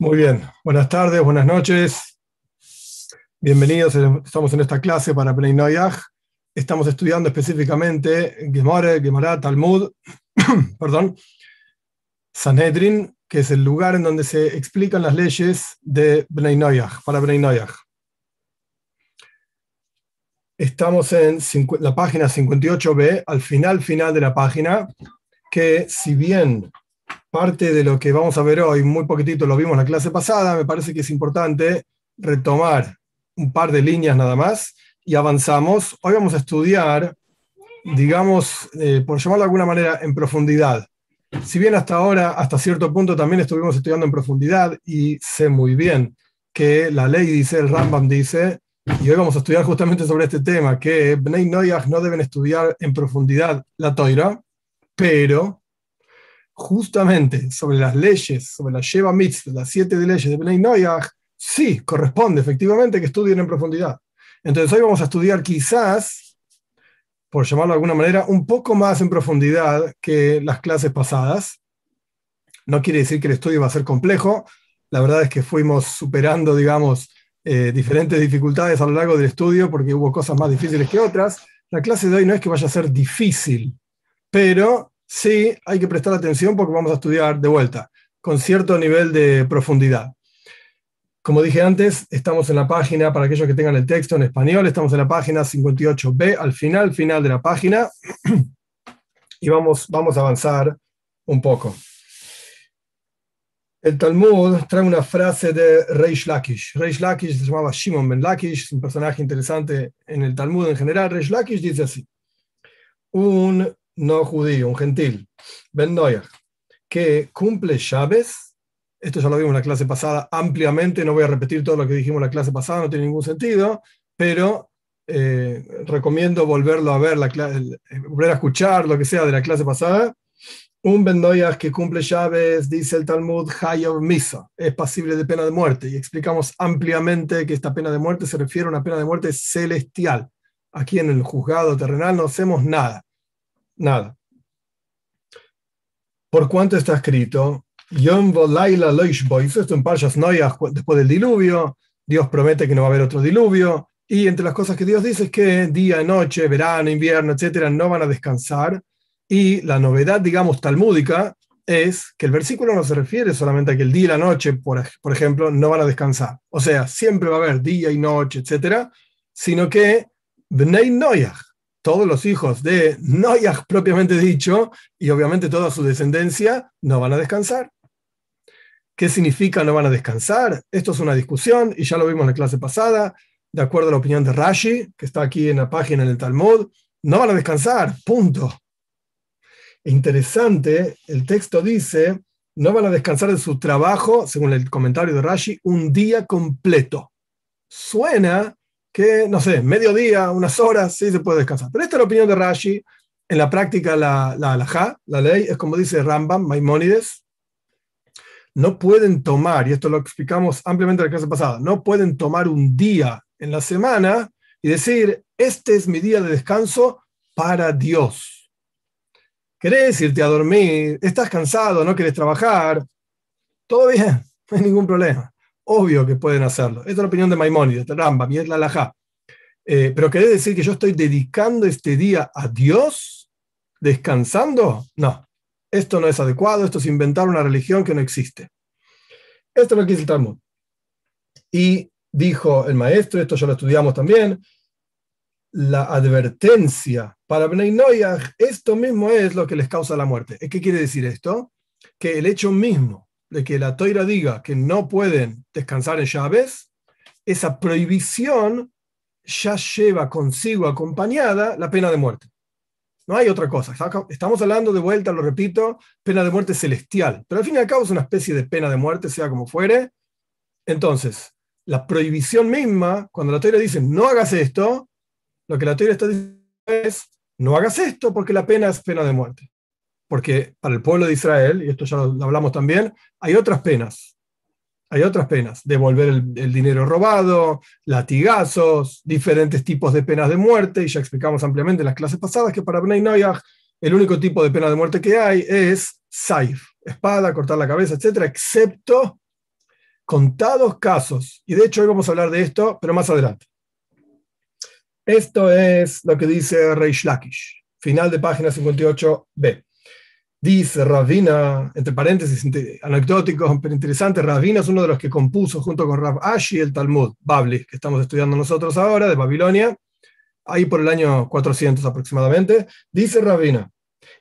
Muy bien, buenas tardes, buenas noches. Bienvenidos, estamos en esta clase para Play Noyaj. Estamos estudiando específicamente Gemara, Gemara, Talmud, perdón, Sanhedrin, que es el lugar en donde se explican las leyes de Bnei Noyaj, para Bnei Noyaj. Estamos en la página 58b, al final final de la página, que si bien parte de lo que vamos a ver hoy, muy poquitito lo vimos la clase pasada, me parece que es importante retomar un par de líneas nada más y avanzamos. Hoy vamos a estudiar, digamos, eh, por llamarlo de alguna manera, en profundidad. Si bien hasta ahora, hasta cierto punto, también estuvimos estudiando en profundidad y sé muy bien que la ley dice, el Rambam dice, y hoy vamos a estudiar justamente sobre este tema, que Bnei Noyach no deben estudiar en profundidad la Toira, pero justamente sobre las leyes, sobre la Sheva Mitzvah, las siete leyes de Bnei Noyach, sí, corresponde efectivamente que estudien en profundidad. Entonces hoy vamos a estudiar quizás, por llamarlo de alguna manera, un poco más en profundidad que las clases pasadas. No quiere decir que el estudio va a ser complejo, la verdad es que fuimos superando, digamos, eh, diferentes dificultades a lo largo del estudio porque hubo cosas más difíciles que otras. La clase de hoy no es que vaya a ser difícil, pero sí hay que prestar atención porque vamos a estudiar de vuelta, con cierto nivel de profundidad. Como dije antes, estamos en la página, para aquellos que tengan el texto en español, estamos en la página 58b, al final, final de la página, y vamos, vamos a avanzar un poco. El Talmud trae una frase de Reish Lakish. Reish Lakish se llamaba Shimon ben Lakish, un personaje interesante en el Talmud en general. Reish Lakish dice así: Un no judío, un gentil, Ben que cumple llaves, esto ya lo vimos en la clase pasada ampliamente, no voy a repetir todo lo que dijimos en la clase pasada, no tiene ningún sentido, pero eh, recomiendo volverlo a ver, la, volver a escuchar lo que sea de la clase pasada. Un Ben Noyach que cumple llaves, dice el Talmud, Hayav Misa, es pasible de pena de muerte. Y explicamos ampliamente que esta pena de muerte se refiere a una pena de muerte celestial. Aquí en el juzgado terrenal no hacemos nada nada. ¿Por cuánto está escrito? Yom Laila esto en Parshas Noyah, después del diluvio, Dios promete que no va a haber otro diluvio, y entre las cosas que Dios dice es que día, noche, verano, invierno, etcétera, no van a descansar, y la novedad, digamos, talmúdica es que el versículo no se refiere solamente a que el día y la noche, por, por ejemplo, no van a descansar. O sea, siempre va a haber día y noche, etcétera, sino que Bnei Noyah, todos los hijos de Noyah propiamente dicho, y obviamente toda su descendencia, no van a descansar. ¿Qué significa no van a descansar? Esto es una discusión y ya lo vimos en la clase pasada, de acuerdo a la opinión de Rashi, que está aquí en la página en el Talmud, no van a descansar, punto. Interesante, el texto dice, no van a descansar de su trabajo, según el comentario de Rashi, un día completo. Suena que, no sé, mediodía, unas horas, sí se puede descansar. Pero esta es la opinión de Rashi. En la práctica, la, la la ley, es como dice Rambam, Maimónides, no pueden tomar, y esto lo explicamos ampliamente en la clase pasada, no pueden tomar un día en la semana y decir, este es mi día de descanso para Dios. ¿Querés irte a dormir? ¿Estás cansado? ¿No quieres trabajar? Todo bien, no hay ningún problema. Obvio que pueden hacerlo. Esta es la opinión de Maimónides, de Rambam, y es la Lajá. Eh, pero ¿querés decir que yo estoy dedicando este día a Dios? ¿Descansando? No. Esto no es adecuado, esto es inventar una religión que no existe. Esto es lo que dice el Talmud. Y dijo el maestro, esto ya lo estudiamos también, la advertencia para Bnei Noyah, esto mismo es lo que les causa la muerte. ¿Qué quiere decir esto? Que el hecho mismo de que la toira diga que no pueden descansar en llaves, esa prohibición ya lleva consigo acompañada la pena de muerte. No hay otra cosa. Estamos hablando de vuelta, lo repito, pena de muerte celestial. Pero al fin y al cabo es una especie de pena de muerte, sea como fuere. Entonces, la prohibición misma, cuando la toira dice no hagas esto, lo que la toira está diciendo es no hagas esto porque la pena es pena de muerte porque para el pueblo de Israel, y esto ya lo, hablamos también, hay otras penas. Hay otras penas, devolver el, dinero robado, latigazos, diferentes tipos de penas de muerte, y ya explicamos ampliamente en las clases pasadas que para Bnei Noyach el único tipo de pena de muerte que hay es saif, espada, cortar la cabeza, etc., excepto contados casos. Y de hecho hoy vamos a hablar de esto, pero más adelante. Esto es lo que dice Reish Lakish, final de página 58b. Dice Ravina, entre paréntesis anecdóticos, pero interesante, Ravina es uno de los que compuso junto con Rav Ashi el Talmud, Babli, que estamos estudiando nosotros ahora, de Babilonia, ahí por el año 400 aproximadamente. Dice Ravina,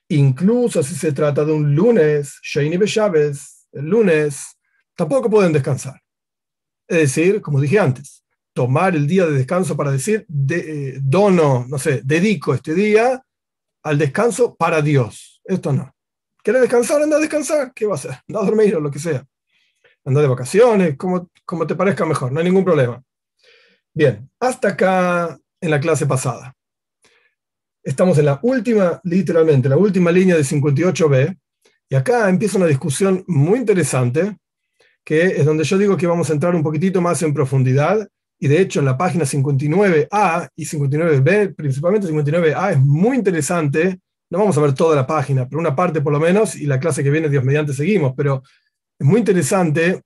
incluso si se trata de un lunes, Sheini Beshaves, el lunes, tampoco pueden descansar. Es decir, como dije antes, tomar el día de descanso para decir, de, eh, dono, no sé, dedico este día al descanso para Dios. Esto no. ¿Quieres descansar? Anda a descansar. ¿Qué va a hacer? Anda a dormir o lo que sea. Anda de vacaciones, como, como te parezca mejor, no hay ningún problema. Bien, hasta acá en la clase pasada. Estamos en la última, literalmente, la última línea de 58b, y acá empieza una discusión muy interesante, que es donde yo digo que vamos a entrar un poquitito más en profundidad, y de hecho en la página 59a y 59b, principalmente 59a, es muy interesante no vamos a ver toda la página, pero una parte por lo menos, y la clase que viene, Dios mediante, seguimos, pero es muy interesante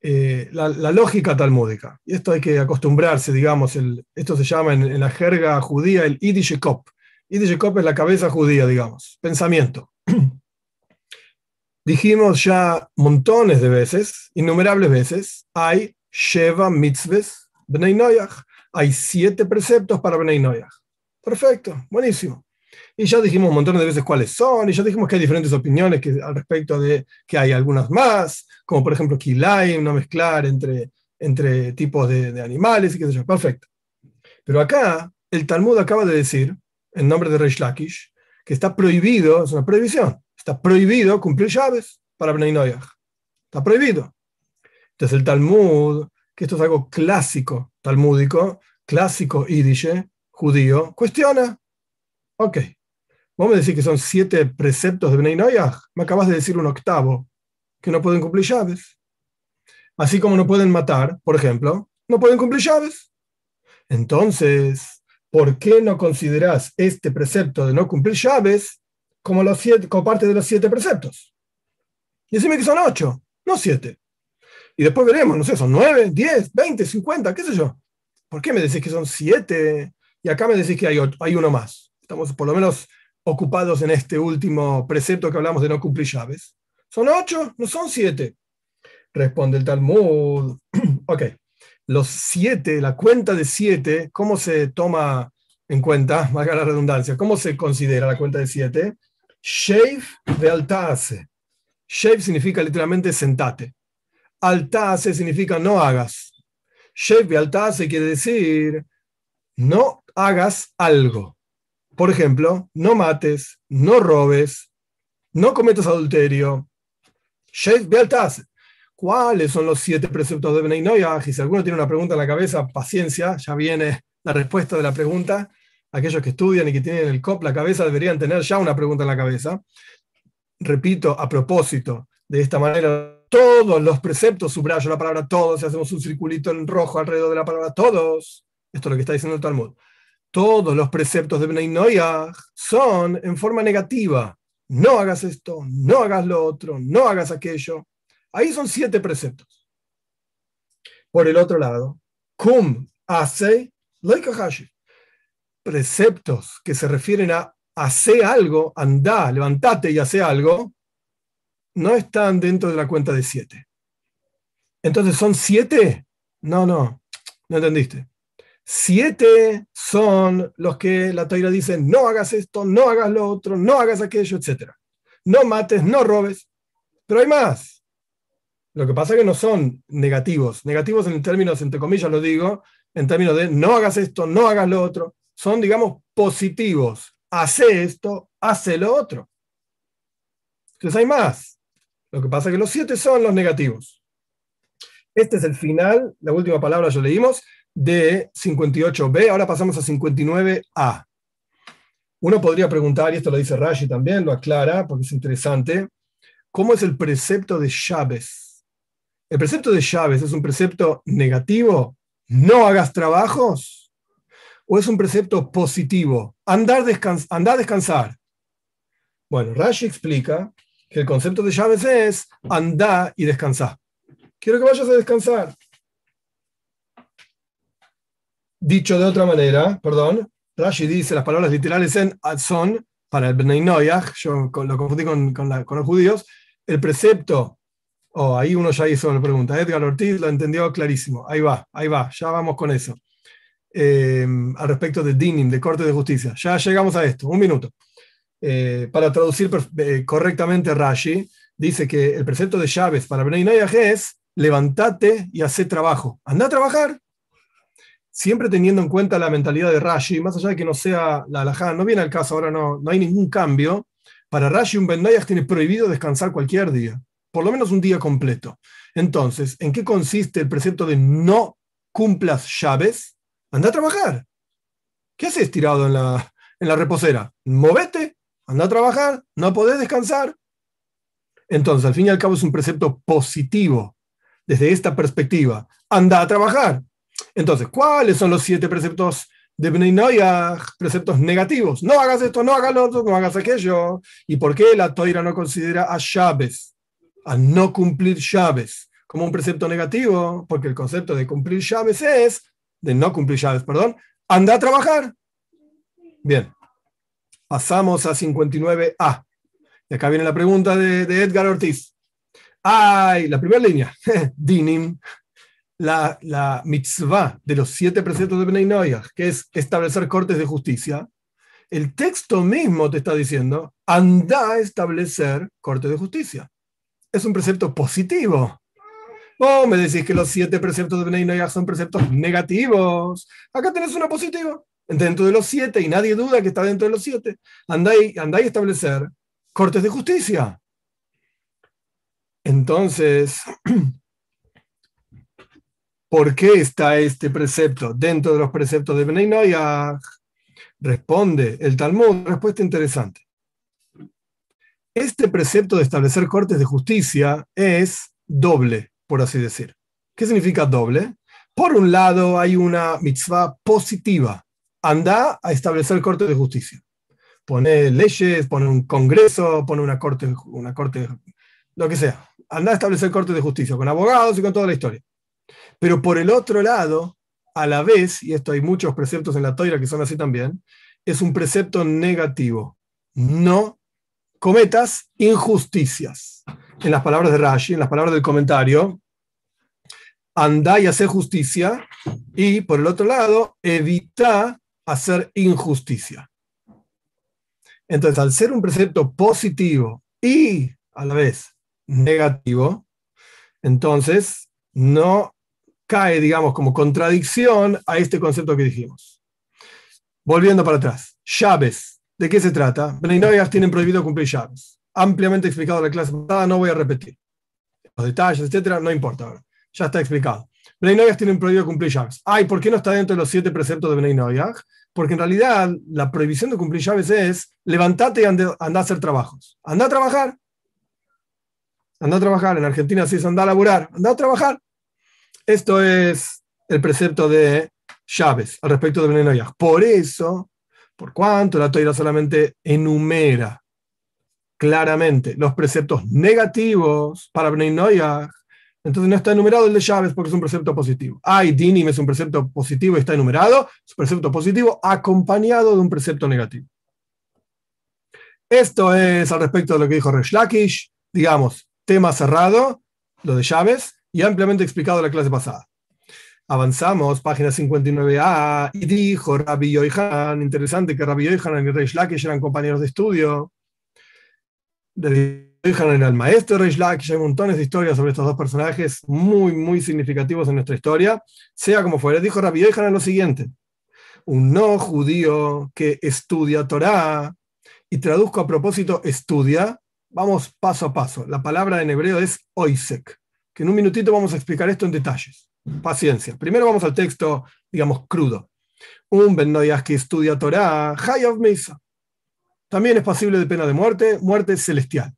eh, la, lógica talmúdica. Y esto hay que acostumbrarse, digamos, esto se llama en, la jerga judía el Idishekop. Idishekop es la cabeza judía, digamos, pensamiento. Dijimos ya montones de veces, innumerables veces, hay Sheva mitzves Bnei Noyach. Hay siete preceptos para Bnei Noyach. Perfecto, buenísimo. Y ya dijimos un montón de veces cuáles son, y ya dijimos que hay diferentes opiniones que, al respecto de que hay algunas más, como por ejemplo Kilaim, no mezclar entre, entre tipos de, animales y qué sé yo. Perfecto. Pero acá, el Talmud acaba de decir, en nombre de Reish Lakish, que está prohibido, es una prohibición, está prohibido cumplir llaves para Bnei Noyach. Está prohibido. Entonces el Talmud, que esto es algo clásico talmúdico, clásico yidishe, judío, cuestiona. Ok, Vos me decís que son siete preceptos de Bnei Noyaj. Me acabas de decir un octavo, que no pueden cumplir llaves. Así como no pueden matar, por ejemplo, no pueden cumplir llaves. Entonces, ¿por qué no considerás este precepto de no cumplir llaves como, los siete, parte de los siete preceptos? Y decime que son ocho, no siete. Y después veremos, no sé, son nueve, diez, veinte, cincuenta, qué sé yo. ¿Por qué me decís que son siete y acá me decís que hay uno más? Estamos por lo menos ocupados en este último precepto que hablamos de no cumplir llaves? ¿Son ocho? ¿No son siete? Responde el Talmud. ok, los siete, la cuenta de siete, ¿cómo se toma en cuenta? Valga la redundancia, ¿cómo se considera la cuenta de siete? Sheif de altase. Sheif significa literalmente sentate. Altase significa no hagas. Sheif de altase quiere decir no hagas algo. Por ejemplo, no mates, no robes, no cometas adulterio. ¿Cuáles son los siete preceptos de Benay Y si alguno tiene una pregunta en la cabeza, paciencia, ya viene la respuesta de la pregunta. Aquellos que estudian y que tienen el COP la cabeza deberían tener ya una pregunta en la cabeza. Repito, a propósito, de esta manera, todos los preceptos, subrayo la palabra todos, y hacemos un circulito en rojo alrededor de la palabra todos. Esto es lo que está diciendo el Talmud todos los preceptos de Bnei Noyah son en forma negativa. No hagas esto, no hagas lo otro, no hagas aquello. Ahí son siete preceptos. Por el otro lado, kum hace loikahashi. Preceptos que se refieren a hacer algo, anda, levantate y hace algo, no están dentro de la cuenta de siete. Entonces, ¿son siete? No, no, no entendiste. Siete son los que la Torah dice, no hagas esto, no hagas lo otro, no hagas aquello, etc. No mates, no robes. Pero hay más. Lo que pasa es que no son negativos. Negativos en términos, entre comillas lo digo, en términos de no hagas esto, no hagas lo otro. Son, digamos, positivos. Hace esto, hace lo otro. Entonces hay más. Lo que pasa es que los siete son los negativos. Este es el final, la última palabra ya leímos de 58b, ahora pasamos a 59a. Uno podría preguntar, y esto lo dice Rashi también, lo aclara porque es interesante, ¿cómo es el precepto de Chávez? ¿El precepto de Chávez es un precepto negativo? ¿No hagas trabajos? ¿O es un precepto positivo? Andar, a descansar. Bueno, Rashi explica que el concepto de Chávez es andar y descansar. Quiero que vayas a descansar. Dicho de otra manera, perdón, Rashi dice las palabras literales en son para el Bnei yo lo confundí con, los judíos, el precepto, oh, ahí uno ya hizo la pregunta, Edgar Ortiz lo entendió clarísimo, ahí va, ahí va, ya vamos con eso. Eh, al respecto de Dinim, de Corte de Justicia, ya llegamos a esto, un minuto. Eh, para traducir eh, correctamente Rashi, dice que el precepto de llaves para Bnei es levántate y hace trabajo, anda a trabajar, siempre teniendo en cuenta la mentalidad de Rashi, más allá de que no sea la alajá, no viene al caso, ahora no, no hay ningún cambio, para Rashi un Bendayas tiene prohibido descansar cualquier día, por lo menos un día completo. Entonces, ¿en qué consiste el precepto de no cumplas llaves? Anda a trabajar. ¿Qué haces tirado en la, en la reposera? Movete, anda a trabajar, no podés descansar. Entonces, al fin y al cabo es un precepto positivo desde esta perspectiva. Anda a trabajar. Entonces, ¿cuáles son los siete preceptos de Bnei Preceptos negativos. No hagas esto, no hagas lo otro, no hagas aquello. ¿Y por qué la Toira no considera a llaves, a no cumplir llaves, como un precepto negativo? Porque el concepto de cumplir llaves es, de no cumplir llaves, perdón, anda a trabajar. Bien, pasamos a 59a. Y acá viene la pregunta de, de Edgar Ortiz. Ay, la primera línea, Dinim, la, la mitzvah de los siete preceptos de Bnei que es establecer cortes de justicia, el texto mismo te está diciendo, anda a establecer cortes de justicia. Es un precepto positivo. Vos me decís que los siete preceptos de Bnei son preceptos negativos. Acá tenés uno positivo. Dentro de los siete, y nadie duda que está dentro de los siete. Andá andá a establecer cortes de justicia. Entonces, ¿Por qué está este precepto dentro de los preceptos de Bnei? Responde el Talmud, respuesta interesante. Este precepto de establecer cortes de justicia es doble, por así decir. ¿Qué significa doble? Por un lado, hay una mitzvah positiva. Anda a establecer cortes de justicia. Pone leyes, pone un congreso, pone una corte, una corte, lo que sea. Anda a establecer cortes de justicia con abogados y con toda la historia. Pero por el otro lado, a la vez, y esto hay muchos preceptos en la toira que son así también, es un precepto negativo. No cometas injusticias. En las palabras de Rashi, en las palabras del comentario, anda y hacer justicia, y por el otro lado, evita hacer injusticia. Entonces, al ser un precepto positivo y a la vez negativo, entonces no cae, digamos, como contradicción a este concepto que dijimos. Volviendo para atrás, llaves. ¿De qué se trata? Benignoias tienen prohibido cumplir llaves. Ampliamente explicado en la clase pasada, no voy a repetir. Los detalles, etcétera, no importa. Ya está explicado. Benignoias tienen prohibido cumplir llaves. Ay, ¿por qué no está dentro de los siete preceptos de Benignoias? Porque en realidad la prohibición de cumplir llaves es levantate y anda, a hacer trabajos. Anda a trabajar. Anda a trabajar. En Argentina sí es anda a laburar. Anda a trabajar. Esto es el precepto de llaves al respecto de Bnei Por eso, por cuanto la Toira solamente enumera claramente los preceptos negativos para Bnei entonces no está enumerado el de llaves porque es un precepto positivo. Ay, Dinim es un precepto positivo y está enumerado, es un precepto positivo acompañado de un precepto negativo. Esto es al respecto de lo que dijo Resh Lakish, digamos, tema cerrado, lo de llaves, y ampliamente explicado en la clase pasada. Avanzamos, página 59a, y dijo Rabbi Yoihan, interesante que Rabbi Yoihan y Reish Lakish eran compañeros de estudio. Rabbi Yoihan era el maestro de Reish hay montones de historias sobre estos dos personajes muy, muy significativos en nuestra historia. Sea como fuera, dijo Rabbi Yoihan lo siguiente, un no judío que estudia Torah, y traduzco a propósito estudia, vamos paso a paso. La palabra en hebreo es oisek que en un minutito vamos a explicar esto en detalles. Paciencia. Primero vamos al texto, digamos, crudo. Un Ben que estudia Torah, of Mesa. También es pasible de pena de muerte, muerte celestial.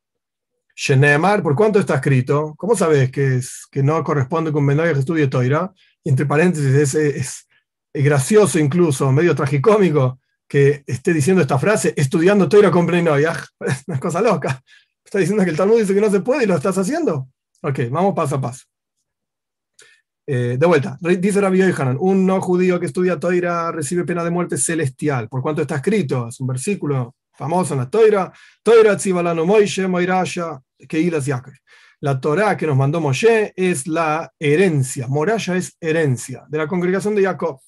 Shenemar, ¿por cuánto está escrito? ¿Cómo sabes que, es, que no corresponde con Ben que estudie Torah? Entre paréntesis, es, gracioso incluso, medio tragicómico, que esté diciendo esta frase, estudiando Torah con Ben Es una cosa loca. Está diciendo que el Talmud dice que no se puede y lo estás haciendo. Ok, vamos paso a paso. Eh, de vuelta, dice Rabbi Yohanan, un no judío que estudia Toira recibe pena de muerte celestial. ¿Por cuánto está escrito? Es un versículo famoso en la Toira. Toira tzibalano Moishe, Moirasha, Keilas Yaakov. La Torah que nos mandó Moshe es la herencia. Moraya es herencia de la congregación de Jacob.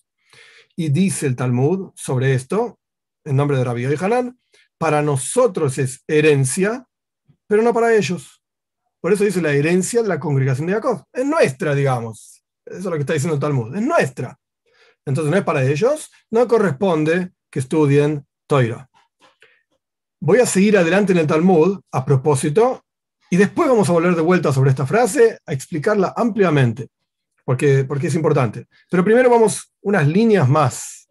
Y dice el Talmud sobre esto, en nombre de Rabbi Yohanan, para nosotros es herencia, pero no para ellos. Por eso dice la herencia de la congregación de Jacob. Es nuestra, digamos. Eso es lo que está diciendo el Talmud. Es nuestra. Entonces no es para ellos, no corresponde que estudien Toira. Voy a seguir adelante en el Talmud a propósito y después vamos a volver de vuelta sobre esta frase a explicarla ampliamente, porque, porque es importante. Pero primero vamos unas líneas más.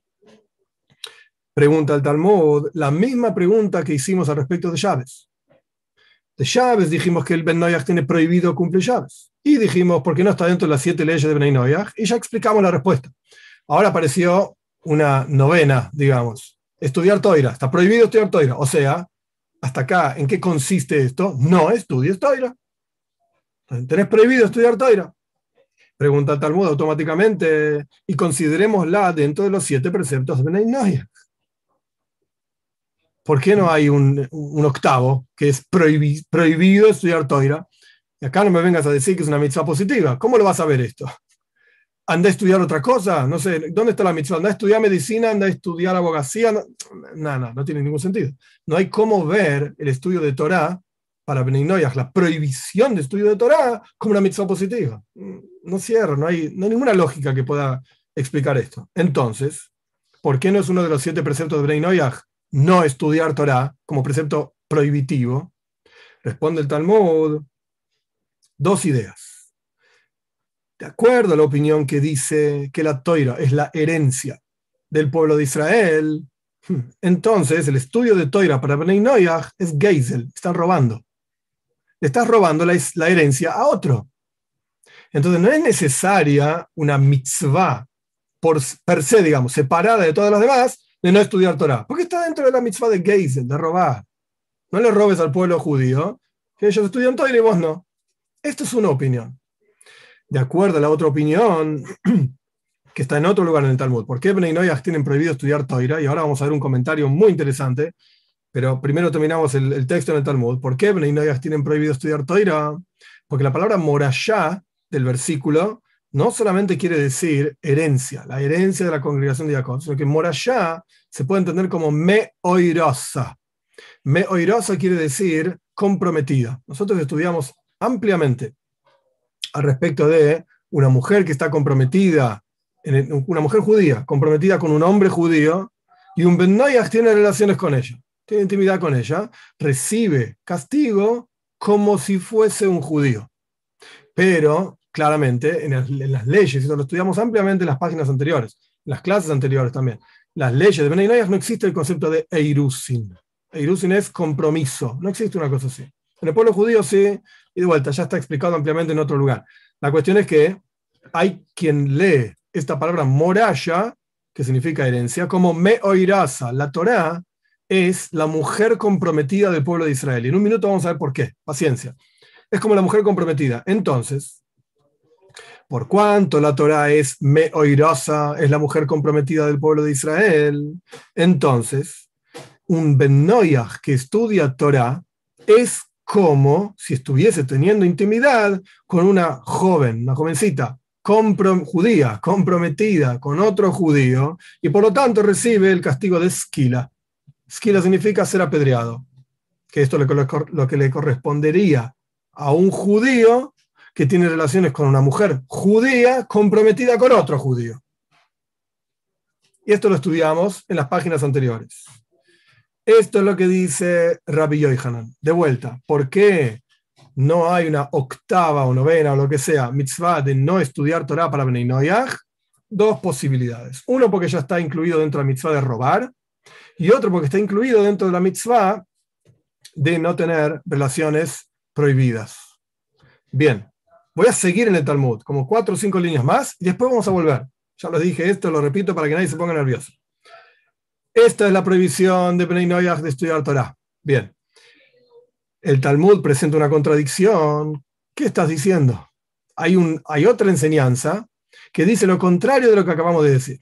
Pregunta el Talmud, la misma pregunta que hicimos al respecto de llaves de llaves, dijimos que el Ben Noyach tiene prohibido cumplir llaves. Y dijimos, ¿por qué no está dentro de las siete leyes de Ben Noyach? Y ya explicamos la respuesta. Ahora apareció una novena, digamos. Estudiar Toira. Está prohibido estudiar Toira. O sea, hasta acá, ¿en qué consiste esto? No estudies Toira. Tenés prohibido estudiar Toira. Pregunta Talmud automáticamente y considerémosla dentro de los siete preceptos de Ben Noyach. ¿Por qué no hay un, octavo que es prohibido estudiar Toira? Y acá no me vengas a decir que es una mitzvah positiva. ¿Cómo lo vas a ver esto? ¿Anda a estudiar otra cosa? No sé, ¿dónde está la mitzvah? ¿Anda a estudiar medicina? ¿Anda a estudiar abogacía? No, no, no, tiene ningún sentido. No hay cómo ver el estudio de Torah para Beninoyas, la prohibición de estudio de Torah, como una mitzvah positiva. No cierro, no hay, no ninguna lógica que pueda explicar esto. Entonces, ¿por qué no es uno de los siete preceptos de Beninoyas no estudiar Torah como precepto prohibitivo, responde el Talmud dos ideas. De acuerdo a la opinión que dice que la Toira es la herencia del pueblo de Israel, entonces el estudio de Toira para Bnei Noyach es Geisel, están robando. Le estás robando la, la herencia a otro. Entonces no es necesaria una mitzvah por per se, digamos, separada de todas las demás, de no estudiar Torah? Porque está dentro de la mitzvah de Geisel, de robar. No le robes al pueblo judío, que ellos estudian Torah y vos no. Esto es una opinión. De acuerdo a la otra opinión, que está en otro lugar en el Talmud, ¿por qué Bnei Noyach tienen prohibido estudiar Torah? Y ahora vamos a ver un comentario muy interesante, pero primero terminamos el, texto en el Talmud. ¿Por qué Bnei Noyach tienen prohibido estudiar Torah? Porque la palabra morashá del versículo no solamente quiere decir herencia, la herencia de la congregación de Jacob, sino que morashá se puede entender como me oirosa. Me oirosa quiere decir comprometida. Nosotros estudiamos ampliamente al respecto de una mujer que está comprometida, una mujer judía, comprometida con un hombre judío, y un Ben tiene relaciones con ella, tiene intimidad con ella, recibe castigo como si fuese un judío. Pero claramente en las, leyes, y lo estudiamos ampliamente en las páginas anteriores, en las clases anteriores también. Las leyes de Benay no existe el concepto de Eirusin. Eirusin es compromiso, no existe una cosa así. En el pueblo judío sí, y de vuelta, ya está explicado ampliamente en otro lugar. La cuestión es que hay quien lee esta palabra moraya, que significa herencia, como me oirasa. La Torá es la mujer comprometida del pueblo de Israel. Y en un minuto vamos a ver por qué. Paciencia. Es como la mujer comprometida. Entonces, por cuanto la Torah es me oirosa, es la mujer comprometida del pueblo de Israel, entonces un Ben que estudia Torah es como si estuviese teniendo intimidad con una joven, una jovencita judía, comprometida con otro judío, y por lo tanto recibe el castigo de esquila. Esquila significa ser apedreado, que esto es lo que le correspondería a un judío que tiene relaciones con una mujer judía comprometida con otro judío. Y esto lo estudiamos en las páginas anteriores. Esto es lo que dice Rabbi Yohanan. De vuelta, ¿por qué no hay una octava o novena o lo que sea mitzvah de no estudiar Torah para Bnei Noyaj? Dos posibilidades. Uno porque ya está incluido dentro de la mitzvah de robar y otro porque está incluido dentro de la mitzvah de no tener relaciones prohibidas. Bien, Voy a seguir en el Talmud, como cuatro o cinco líneas más, y después vamos a volver. Ya les dije esto, lo repito para que nadie se ponga nervioso. Esta es la prohibición de Bnei Noyach de estudiar Torah. Bien. El Talmud presenta una contradicción. ¿Qué estás diciendo? Hay, un, hay otra enseñanza que dice lo contrario de lo que acabamos de decir.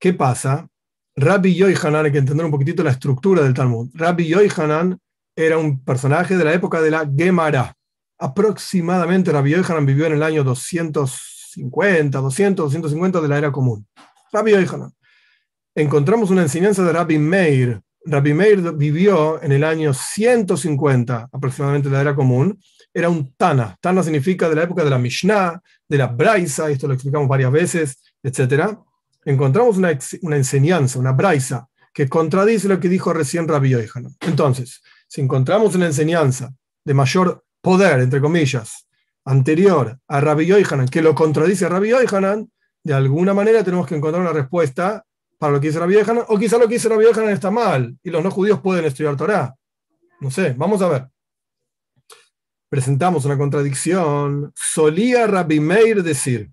¿Qué pasa? Rabbi Yohanan, hay que entender un poquitito la estructura del Talmud. Rabbi Yohanan era un personaje de la época de la Gemara. Aproximadamente Rabbi Yohanan vivió en el año 250, 200, 250 de la era común. Rabbi Yohanan. Encontramos una enseñanza de Rabbi Meir. Rabbi Meir vivió en el año 150 aproximadamente de la era común. Era un Tana. Tana significa de la época de la Mishnah, de la Braisa, esto lo explicamos varias veces, etc. Encontramos una, enseñanza, una Braisa, que contradice lo que dijo recién Rabbi Yohanan. Entonces, si encontramos una enseñanza de mayor poder, entre comillas, anterior a Rabbi Yohanan, que lo contradice a Rabbi Yohanan, de alguna manera tenemos que encontrar una respuesta para lo que dice Rabbi Yohanan, o quizá lo que dice Rabbi está mal, y los no judíos pueden estudiar Torah. No sé, vamos a ver. Presentamos una contradicción. Solía Rabbi Meir decir,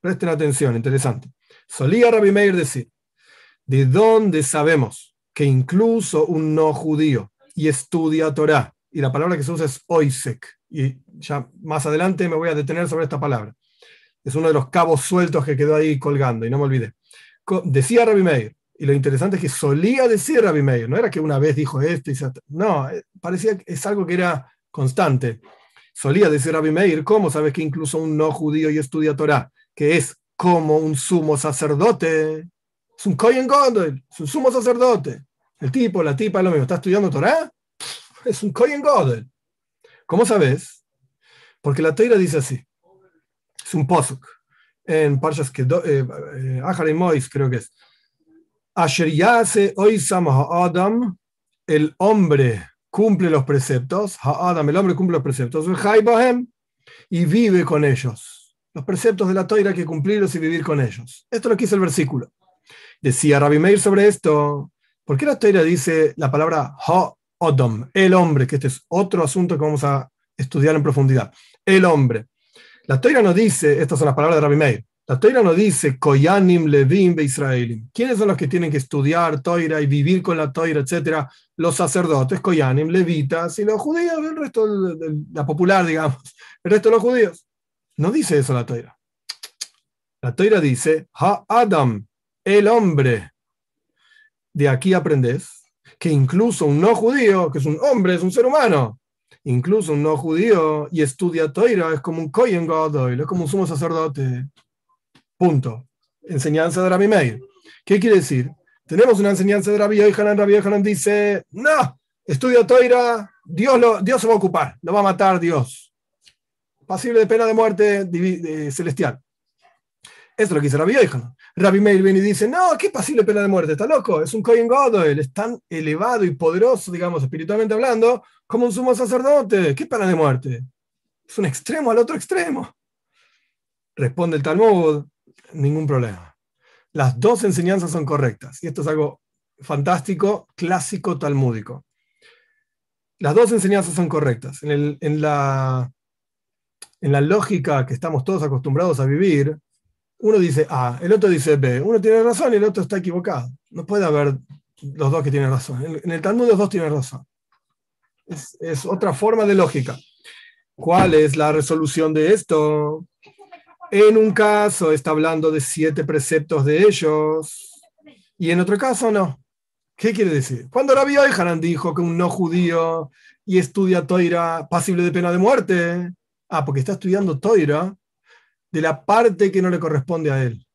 presten atención, interesante. Solía Rabbi Meir decir, ¿de dónde sabemos que incluso un no judío y estudia Torah. Y la palabra que se usa es oisek. Y ya más adelante me voy a detener sobre esta palabra. Es uno de los cabos sueltos que quedó ahí colgando, y no me olvidé. Decía Rabbi Meir, y lo interesante es que solía decir Rabbi Meir, no era que una vez dijo esto y. No, eh, parecía que es algo que era constante. Solía decir Rabbi Meir, ¿cómo sabes que incluso un no judío y estudia Torah, que es como un sumo sacerdote, es un Kohen Godel, es un sumo sacerdote, el tipo, la tipa, lo mismo. ¿Está estudiando Torah? Es un Kohen Godel. ¿Cómo sabes? Porque la Torah dice así. Es un posuk. En Parshas que eh, eh Mois, creo que es. Asher yase oisam ha'adam, el hombre cumple los preceptos. Ha'adam, el hombre cumple los preceptos. Y vive con ellos. Los preceptos de la Torah hay que cumplirlos y vivir con ellos. Esto es lo que dice el versículo. Decía Rabbi Meir sobre esto. ¿Por qué la Torah dice la palabra ha-odom, el hombre? Que este es otro asunto que vamos a estudiar en profundidad. El hombre. La Torah no dice, estas son las palabras de Rabbi Meir, la Torah no dice Koyanim, Levim, Israelim. ¿Quiénes son los que tienen que estudiar Torah y vivir con la Torah, etcétera? Los sacerdotes, Koyanim, Levitas y los judíos, el resto la popular, digamos, el resto de los judíos. No dice eso la Torah. La Torah dice Ha-Adam, el hombre. De aquí aprendes que incluso un no judío, que es un hombre, es un ser humano, incluso un no judío y estudia Toira, es como un Kohen Godoy, es como un sumo sacerdote. Punto. Enseñanza de Rabbi Meir. ¿Qué quiere decir? Tenemos una enseñanza de Rabbi Yohanan. Rabbi Yohanan dice: No, estudia Toira, Dios, lo, Dios se va a ocupar, lo va a matar Dios. Pasible de pena de muerte celestial. Eso es lo que dice Rabbi Yohanan. Rabbi Meir viene y dice, no, qué pasible pena de muerte, está loco, es un Kohen Godel, es tan elevado y poderoso, digamos, espiritualmente hablando, como un sumo sacerdote, qué pena de muerte. Es un extremo al otro extremo. Responde el Talmud, ningún problema. Las dos enseñanzas son correctas, y esto es algo fantástico, clásico talmúdico. Las dos enseñanzas son correctas. En, en, la, en la lógica que estamos todos acostumbrados a vivir, uno dice A, el otro dice B, uno tiene razón y el otro está equivocado. No puede haber los dos que tienen razón. En el Talmud los dos tienen razón. Es, otra forma de lógica. ¿Cuál es la resolución de esto? En un caso está hablando de siete preceptos de ellos y en otro caso no. ¿Qué quiere decir? Cuando Rabbi Hanan dijo que un no judío y estudia Toira pasible de pena de muerte, ah, porque está estudiando Toira, de la parte que no le corresponde a él.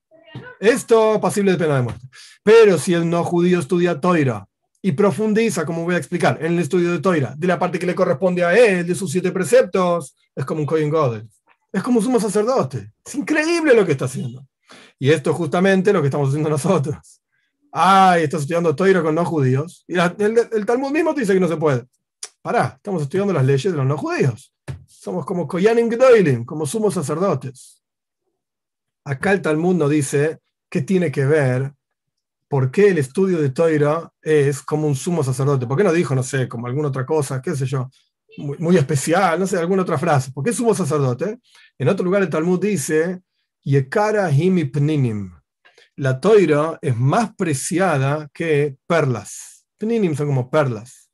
Esto pasible de pena de muerte. Pero si el no judío estudia Toira y profundiza, como voy a explicar, en el estudio de Toira, de la parte que le corresponde a él, de sus siete preceptos, es como un Kohen Godel. Es como un sumo sacerdote. Es increíble lo que está haciendo. Y esto es justamente lo que estamos haciendo nosotros. Ay, estás estudiando Toira con no judíos. Y el, Talmud mismo te dice que no se puede. Pará, estamos estudiando las leyes de los no judíos. Somos como Koyanim Gdoilim, como sumos sacerdotes. Acá el Talmud nos dice qué tiene que ver, por qué el estudio de Toira es como un sumo sacerdote. ¿Por qué no dijo, no sé, como alguna otra cosa, qué sé yo, muy, especial, no sé, alguna otra frase? ¿Por qué sumo sacerdote? En otro lugar el Talmud dice, Yekara himi pninim. La Toira es más preciada que perlas. Pninim son como perlas.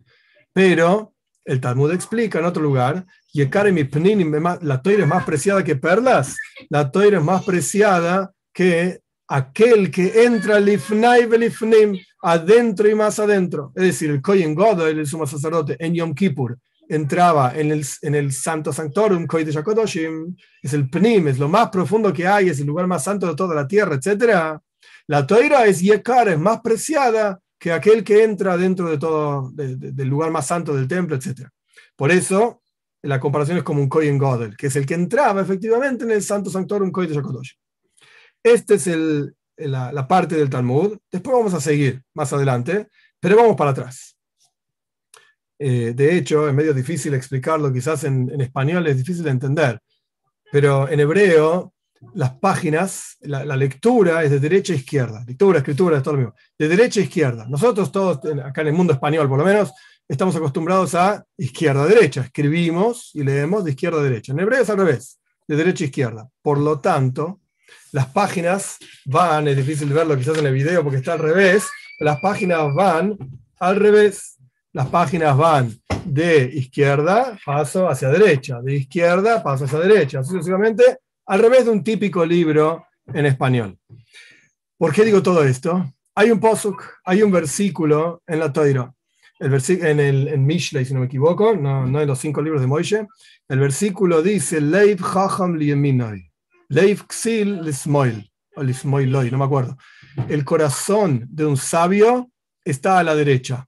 Pero El Talmud explica en otro lugar, la toira es más preciada que perlas, la toira es más preciada que aquel que entra lifnai velifnim, adentro y más adentro. Es decir, el Kohen Godel, el sumo sacerdote, en Yom Kippur, entraba en el, en el Santo Sanctorum, Kodesh HaKodoshim, es el Pnim, es lo más profundo que hay, es el lugar más santo de toda la tierra, etc. La toira es Yekar, es más preciada que aquel que entra dentro de todo, del lugar más santo del templo, etc. Por eso, la comparación es como un Kohen Godel, que es el que entraba efectivamente en el Santo Sanctorum Kodesh HaKodoshim. Esta es la, parte del Talmud. Después vamos a seguir más adelante, pero vamos para atrás. Eh, de hecho, es medio difícil explicarlo, quizás en, en, español es difícil de entender, pero en hebreo las páginas, la, lectura es de derecha a izquierda, lectura, escritura, es todo lo mismo, de derecha a izquierda. Nosotros todos, acá en el mundo español por lo menos, estamos acostumbrados a izquierda a derecha, escribimos y leemos de izquierda a derecha. En hebreo es al revés, de derecha a izquierda. Por lo tanto, las páginas van, es difícil verlo quizás en el video porque está al revés, las páginas van al revés. Las páginas van de izquierda, paso hacia derecha, de izquierda, paso hacia derecha, sucesivamente, al revés de un típico libro en español. ¿Por qué digo todo esto? Hay un posuk, hay un versículo en la Toira, el en el en Mishlei, si no me equivoco, no, no en los cinco libros de Moishe, el versículo dice, Leiv Chacham Lieminoi. Leif Xil Lismoil, o Lismoiloy, no me acuerdo. El corazón de un sabio está a la derecha.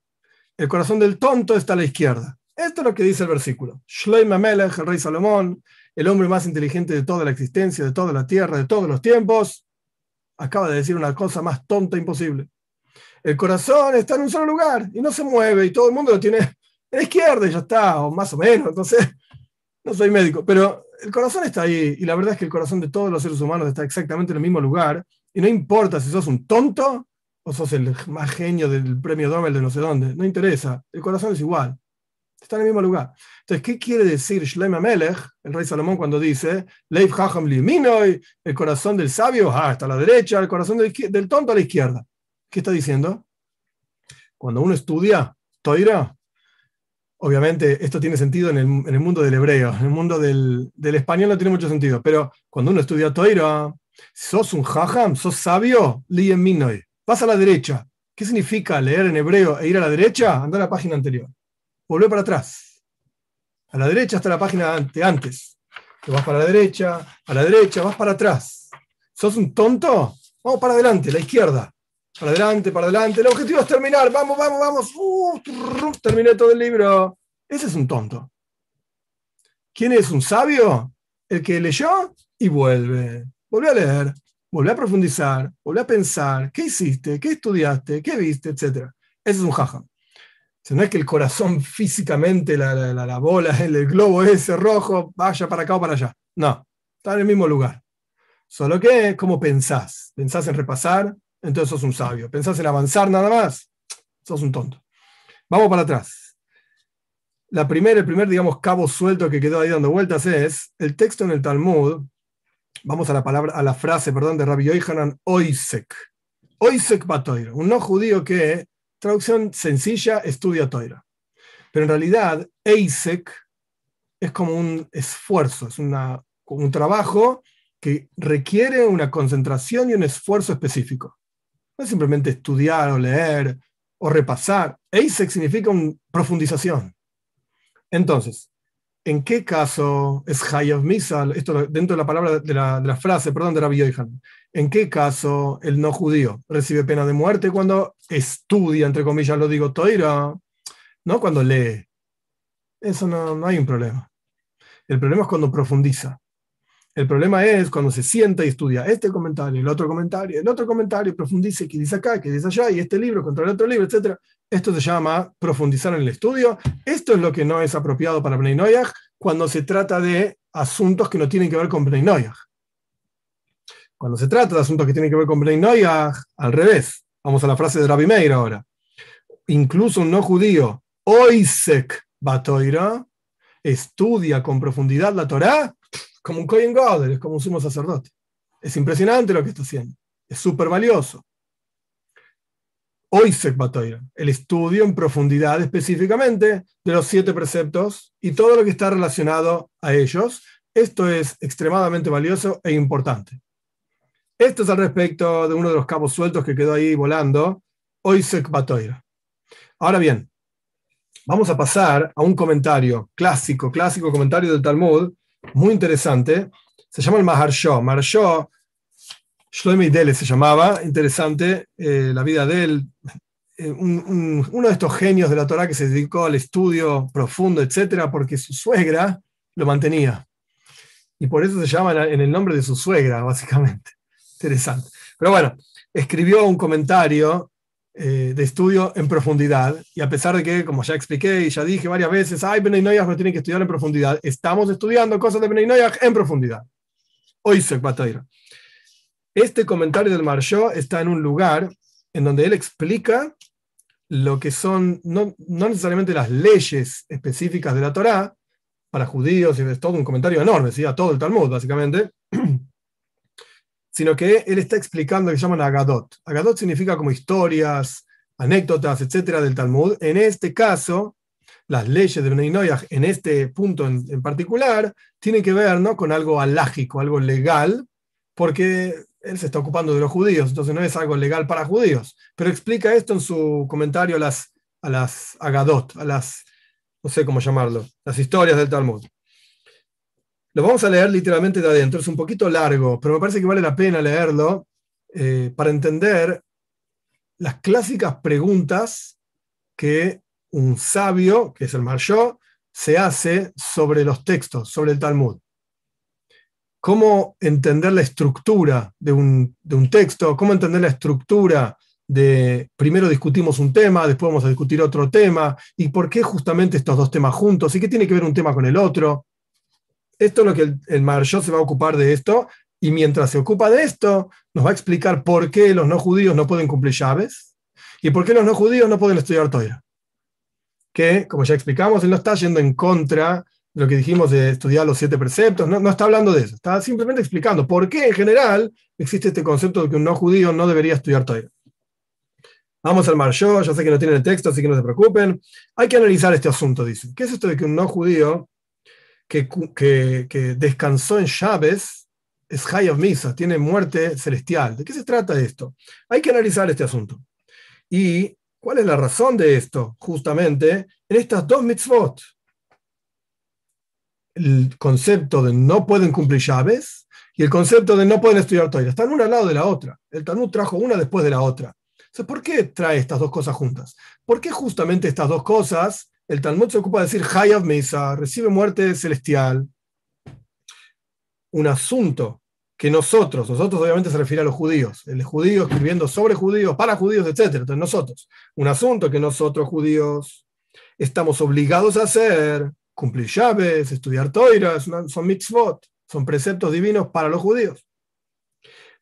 El corazón del tonto está a la izquierda. Esto es lo que dice el versículo. Shloim Amelech, el rey Salomón, el hombre más inteligente de toda la existencia, de toda la tierra, de todos los tiempos, acaba de decir una cosa más tonta imposible. El corazón está en un solo lugar y no se mueve y todo el mundo lo tiene a la izquierda y ya está, o más o menos. Entonces, no soy médico, pero el corazón está ahí y la verdad es que el corazón de todos los seres humanos está exactamente en el mismo lugar y no importa si sos un tonto o sos el más genio del premio Nobel de no sé dónde, no interesa, el corazón es igual, está en el mismo lugar. Entonces, ¿qué quiere decir Shlomo Amelech, el rey Salomón, cuando dice, Leif Hacham el corazón del sabio ah, está a la derecha, el corazón del tonto a la izquierda? ¿Qué está diciendo? Cuando uno estudia Toira, Obviamente esto tiene sentido en el, mundo del hebreo, en el mundo del, español no tiene mucho sentido, pero cuando uno estudia Toira, sos un jajam, sos sabio, lien minoy, vas a la derecha. ¿Qué significa leer en hebreo e ir a la derecha? Anda a la página anterior. Volvé para atrás. A la derecha está la página de antes. Te vas para la derecha, a la derecha, vas para atrás. ¿Sos un tonto? Vamos para adelante, la izquierda. Para adelante, para adelante. El objetivo es terminar. Vamos, vamos, vamos. Uh, terminé todo el libro. Ese es un tonto. ¿Quién es un sabio? El que leyó y vuelve. Vuelve a leer, vuelve a profundizar, vuelve a pensar. ¿Qué hiciste? ¿Qué estudiaste? ¿Qué viste? Etcétera. Ese es un jaja. no es que el corazón físicamente, la, la, la, bola, el, globo ese rojo, vaya para acá o para allá. No, está en el mismo lugar. Solo que, ¿cómo pensás? ¿Pensás en repasar? Entonces sos un sabio. ¿Pensás en avanzar nada más? Sos un tonto. Vamos para atrás. La primera, el primer, digamos, cabo suelto que quedó ahí dando vueltas es el texto en el Talmud. Vamos a la palabra, a la frase, perdón, de Rabbi Yohanan Oisek. Oisek Batoira, un no judío que, traducción sencilla, estudia Toira. Pero en realidad, Eisek es como un esfuerzo, es una, un trabajo que requiere una concentración y un esfuerzo específico. No es simplemente estudiar o leer o repasar. Eisek significa una profundización. Entonces, ¿en qué caso es Hayav Misal? Esto dentro de la palabra, de la, frase, perdón, de Rabbi Yohan. ¿En qué caso el no judío recibe pena de muerte cuando estudia, entre comillas, lo digo, Toira? No cuando lee. Eso no, no hay un problema. El problema es cuando profundiza. El problema es cuando se sienta y estudia este comentario, el otro comentario, el otro comentario, profundice qué dice acá, qué dice allá, y este libro contra el otro libro, etc. Esto se llama profundizar en el estudio. Esto es lo que no es apropiado para Bnei cuando se trata de asuntos que no tienen que ver con Bnei. Cuando se trata de asuntos que tienen que ver con Bnei al revés. Vamos a la frase de Rabbi Meir ahora. Incluso un no judío, Oisek Batoira, estudia con profundidad la Torá como un Kohen Gadol, es como un sumo sacerdote. Es impresionante lo que está haciendo. Es súper valioso. Oisek Batoira, el estudio en profundidad específicamente de los siete preceptos y todo lo que está relacionado a ellos. Esto es extremadamente valioso e importante. Esto es al respecto de uno de los cabos sueltos que quedó ahí volando, Oisek Batoira. Ahora bien, vamos a pasar a un comentario clásico, clásico comentario del Talmud, muy interesante. Se llama el Maharsho. Maharsho, Dele se llamaba, interesante eh, la vida de él. Eh, uno de estos genios de la Torah que se dedicó al estudio profundo, etcétera, porque su suegra lo mantenía. Y por eso se llama en el nombre de su suegra, básicamente. Interesante. Pero bueno, escribió un comentario eh, de estudio en profundidad, y a pesar de que, como ya expliqué y ya dije varias veces, ay, Benay no tienen que estudiar en profundidad, estamos estudiando cosas de Benay en profundidad. Hoy se Este comentario del Marshó está en un lugar en donde él explica lo que son, no, no necesariamente las leyes específicas de la Torá, para judíos, y es todo un comentario enorme, ¿sí? a todo el Talmud, básicamente, sino que él está explicando lo que llaman Agadot. Agadot significa como historias, anécdotas, etcétera, del Talmud. En este caso, las leyes de Bnei en este punto en, particular, tienen que ver ¿no? con algo alágico, algo legal, porque él se está ocupando de los judíos, entonces no es algo legal para judíos. Pero explica esto en su comentario a las, a las Agadot, a las, no sé cómo llamarlo, las historias del Talmud. Lo vamos a leer literalmente de adentro, es un poquito largo, pero me parece que vale la pena leerlo eh, para entender las clásicas preguntas que un sabio, que es el Marshó, se hace sobre los textos, sobre el Talmud. Cómo entender la estructura de un, de un texto, cómo entender la estructura de primero discutimos un tema, después vamos a discutir otro tema, y por qué justamente estos dos temas juntos, y qué tiene que ver un tema con el otro esto es lo que el, el se va a ocupar de esto, y mientras se ocupa de esto, nos va a explicar por qué los no judíos no pueden cumplir llaves y por qué los no judíos no pueden estudiar Torah. Que, como ya explicamos, él no está yendo en contra de lo que dijimos de estudiar los siete preceptos, no, está hablando de eso, está simplemente explicando por qué en general existe este concepto de que un no judío no debería estudiar Torah. Vamos al Marshó, ya sé que no tienen el texto, así que no se preocupen. Hay que analizar este asunto, dice. ¿Qué es esto de que un no judío que, descansó en llaves es Hayab Misa, tiene muerte celestial. ¿De qué se trata esto? Hay que analizar este asunto. ¿Y cuál es la razón de esto? Justamente en estas dos mitzvot. El concepto de no pueden cumplir llaves y el concepto de no pueden estudiar Torah. Están una al lado de la otra. El Talmud trajo una después de la otra. ¿por qué trae estas dos cosas juntas? ¿Por qué justamente estas dos cosas el Talmud se ocupa de decir Hayav Mesa, recibe muerte celestial. Un asunto que nosotros, nosotros obviamente se refiere a los judíos, el judío escribiendo sobre judíos, para judíos, etc. Entonces nosotros, un asunto que nosotros judíos estamos obligados a hacer, cumplir llaves, estudiar toiras, son mitzvot, son preceptos divinos para los judíos.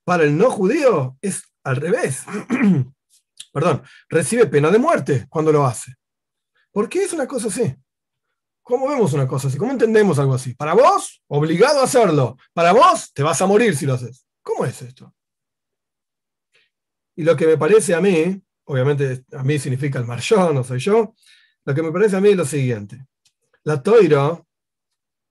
Para el no judío es al revés. Perdón, recibe pena de muerte cuando lo hace. ¿Por qué es una cosa así? ¿Cómo vemos una cosa así? ¿Cómo entendemos algo así? Para vos, obligado a hacerlo. Para vos, te vas a morir si lo haces. ¿Cómo es esto? Y lo que me parece a mí, obviamente a mí significa el marchón, no soy yo, lo que me parece a mí es lo siguiente. La toira,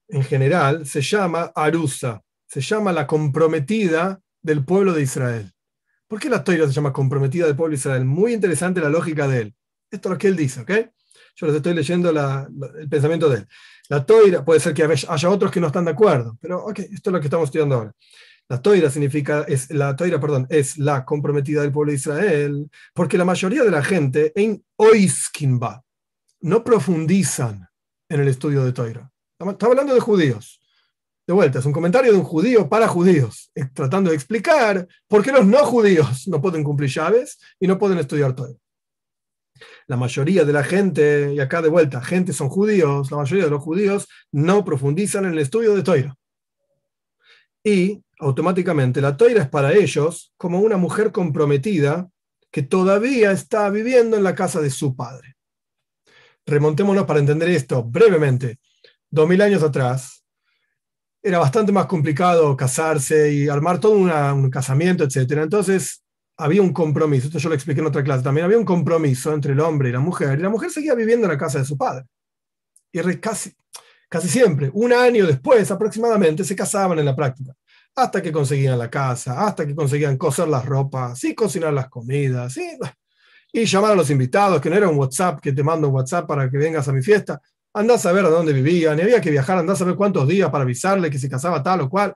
en general, se llama Arusa, se llama la comprometida del pueblo de Israel. ¿Por qué la toira se llama comprometida del pueblo de Israel? Muy interesante la lógica de él. Esto es lo que él dice, ¿ok? Yo les estoy leyendo el pensamiento de él. La toira, puede ser que haya otros que no están de acuerdo, pero ok, esto es lo que estamos estudiando ahora. La toira significa, es, la toira, perdón, es la comprometida del pueblo de Israel, porque la mayoría de la gente en Oiskinba no profundizan en el estudio de toira. Estamos hablando de judíos. De vuelta, es un comentario de un judío para judíos, tratando de explicar por qué los no judíos no pueden cumplir llaves y no pueden estudiar toira la mayoría de la gente, y acá de vuelta, gente son judíos, la mayoría de los judíos no profundizan en el estudio de Toira. Y automáticamente la Toira es para ellos como una mujer comprometida que todavía está viviendo en la casa de su padre. Remontémonos para entender esto brevemente. Dos mil años atrás, era bastante más complicado casarse y armar todo un casamiento, etc. Entonces, había un compromiso, esto yo lo expliqué en otra clase también, había un compromiso entre el hombre y la mujer, y la mujer seguía viviendo en la casa de su padre. Y casi, casi siempre, un año después aproximadamente, se casaban en la práctica, hasta que conseguían la casa, hasta que conseguían coser las ropas, sí, cocinar las comidas, sí, y llamar a los invitados, que no era un WhatsApp, que te mando un WhatsApp para que vengas a mi fiesta, andás a ver a dónde vivían, y había que viajar, andás a ver cuántos días para avisarle que se casaba tal o cual.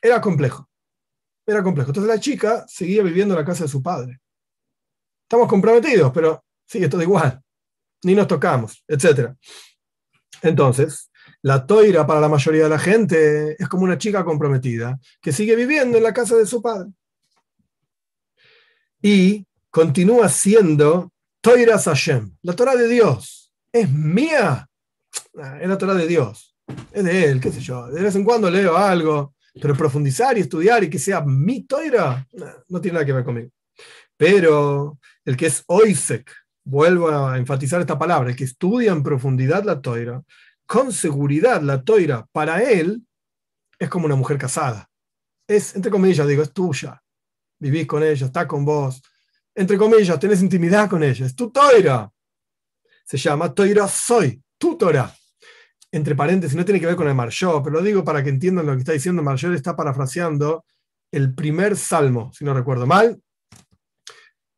Era complejo. Era complejo. Entonces la chica seguía viviendo en la casa de su padre. Estamos comprometidos, pero sigue todo igual. Ni nos tocamos, etc. Entonces, la toira para la mayoría de la gente es como una chica comprometida que sigue viviendo en la casa de su padre. Y continúa siendo Toira Hashem, la Torah de Dios. ¿Es mía? Ah, es la Torah de Dios. Es de él, qué sé yo. De vez en cuando leo algo, pero profundizar y estudiar y que sea mi toira, no, tiene nada que ver conmigo. Pero el que es oisek, vuelvo a enfatizar esta palabra, el que estudia en profundidad la toira, con seguridad la toira para él es como una mujer casada. Es, entre comillas, digo, es tuya. Vivís con ella, está con vos. Entre comillas, tenés intimidad con ella. Es tu toira. Se llama toira soy, tu Torah entre paréntesis, no tiene que ver con el Marshó, pero lo digo para que entiendan lo que está diciendo. Marshó está parafraseando el primer salmo, si no recuerdo mal,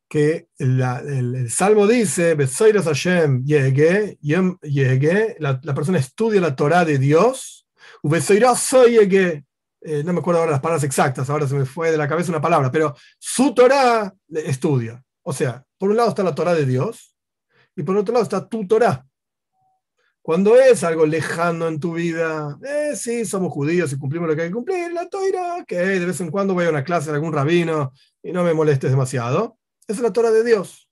que el, salmo dice, Hashem la, la, persona estudia la Torah de Dios, eh, no me acuerdo ahora las palabras exactas, ahora se me fue de la cabeza una palabra, pero su Torah estudia. O sea, por un lado está la Torah de Dios y por otro lado está tu Torah. Cuando es algo lejano en tu vida, eh, sí, somos judíos y cumplimos lo que hay que cumplir, la toira, que de vez en cuando voy a una clase de algún rabino y no me molestes demasiado. Es la Torah de Dios.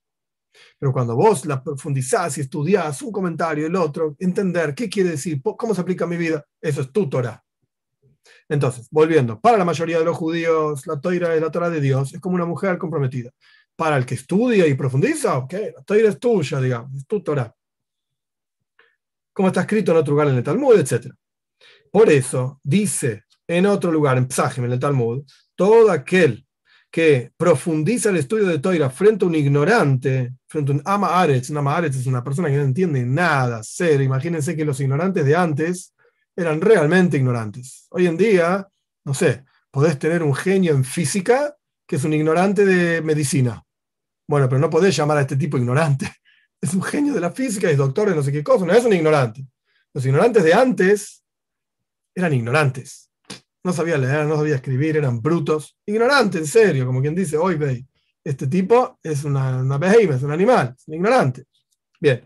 Pero cuando vos la profundizás y estudiás un comentario y el otro, entender qué quiere decir, cómo se aplica a mi vida, eso es tu Torah. Entonces, volviendo, para la mayoría de los judíos, la toira es la Torah de Dios, es como una mujer comprometida. Para el que estudia y profundiza, ok, la toira es tuya, digamos, es tu Torah como está escrito en otro lugar en el Talmud, etc. Por eso dice en otro lugar, en Psajim, en el Talmud, todo aquel que profundiza el estudio de Toira frente a un ignorante, frente a un ama aretz, un ama aretz es una persona que no entiende nada, cero. Imagínense que los ignorantes de antes eran realmente ignorantes. Hoy en día, no sé, podés tener un genio en física que es un ignorante de medicina. Bueno, pero no podés llamar a este tipo ignorante es un genio de la física, es doctor de no sé qué cosa, no es un ignorante. Los ignorantes de antes eran ignorantes. No sabía leer, no sabía escribir, eran brutos. Ignorantes, en serio, como quien dice, hoy ve, este tipo es una, una es un animal, es un ignorante. Bien,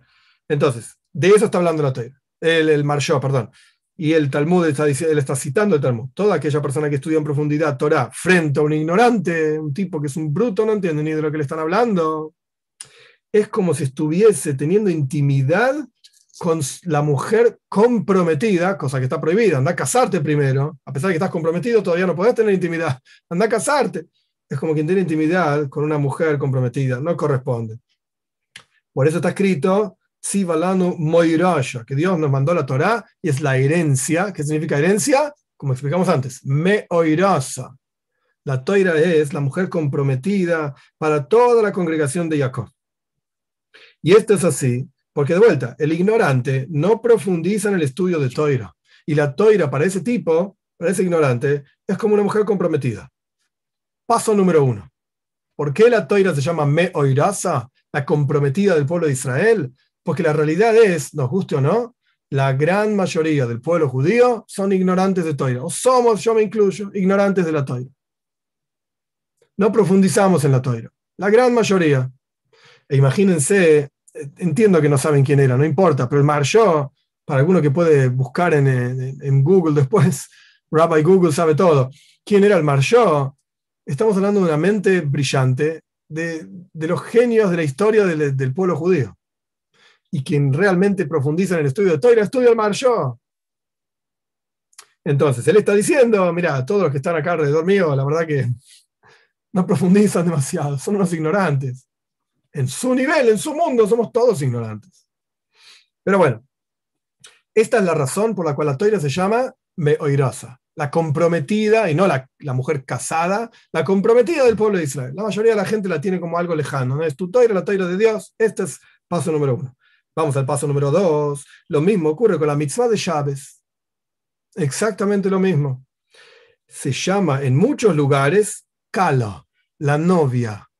entonces, de eso está hablando la Torah, el, el Marshó, perdón. Y el Talmud está, él está citando el Talmud. Toda aquella persona que estudia en profundidad Torah frente a un ignorante, un tipo que es un bruto, no entiende ni de lo que le están hablando, es como si estuviese teniendo intimidad con la mujer comprometida, cosa que está prohibida, anda a casarte primero, a pesar de que estás comprometido, todavía no podés tener intimidad, anda a casarte. Es como quien tiene intimidad con una mujer comprometida, no corresponde. Por eso está escrito, Sivalano Moiraya, que Dios nos mandó la Torah y es la herencia. ¿Qué significa herencia? Como explicamos antes, me oirasa. La toira es la mujer comprometida para toda la congregación de Jacob. Y esto es así, porque de vuelta, el ignorante no profundiza en el estudio de Toira. Y la Toira para ese tipo, para ese ignorante, es como una mujer comprometida. Paso número uno. ¿Por qué la Toira se llama Me Oirasa, la comprometida del pueblo de Israel? Porque la realidad es, nos guste o no, la gran mayoría del pueblo judío son ignorantes de Toira. O somos, yo me incluyo, ignorantes de la Toira. No profundizamos en la Toira. La gran mayoría. E imagínense entiendo que no saben quién era, no importa, pero el Marshaw, para alguno que puede buscar en, Google después, Rabbi Google sabe todo. ¿Quién era el Marshaw? Estamos hablando de una mente brillante, de, los genios de la historia del, pueblo judío. Y quien realmente profundiza en el estudio de Torah, estudia el Marshaw. Entonces, él está diciendo, mira, todos los que están acá alrededor mío, la verdad que no profundizan demasiado, son unos ignorantes en su nivel, en su mundo, somos todos ignorantes. Pero bueno, esta es la razón por la cual la toira se llama Meoirasa, la comprometida, y no la, mujer casada, la comprometida del pueblo de Israel. La mayoría de la gente la tiene como algo lejano, ¿no? Es tu toira, la toira de Dios. Este es paso número uno. Vamos al paso número dos. Lo mismo ocurre con la mitzvah de Chávez. Exactamente lo mismo. Se llama en muchos lugares Kala, la novia.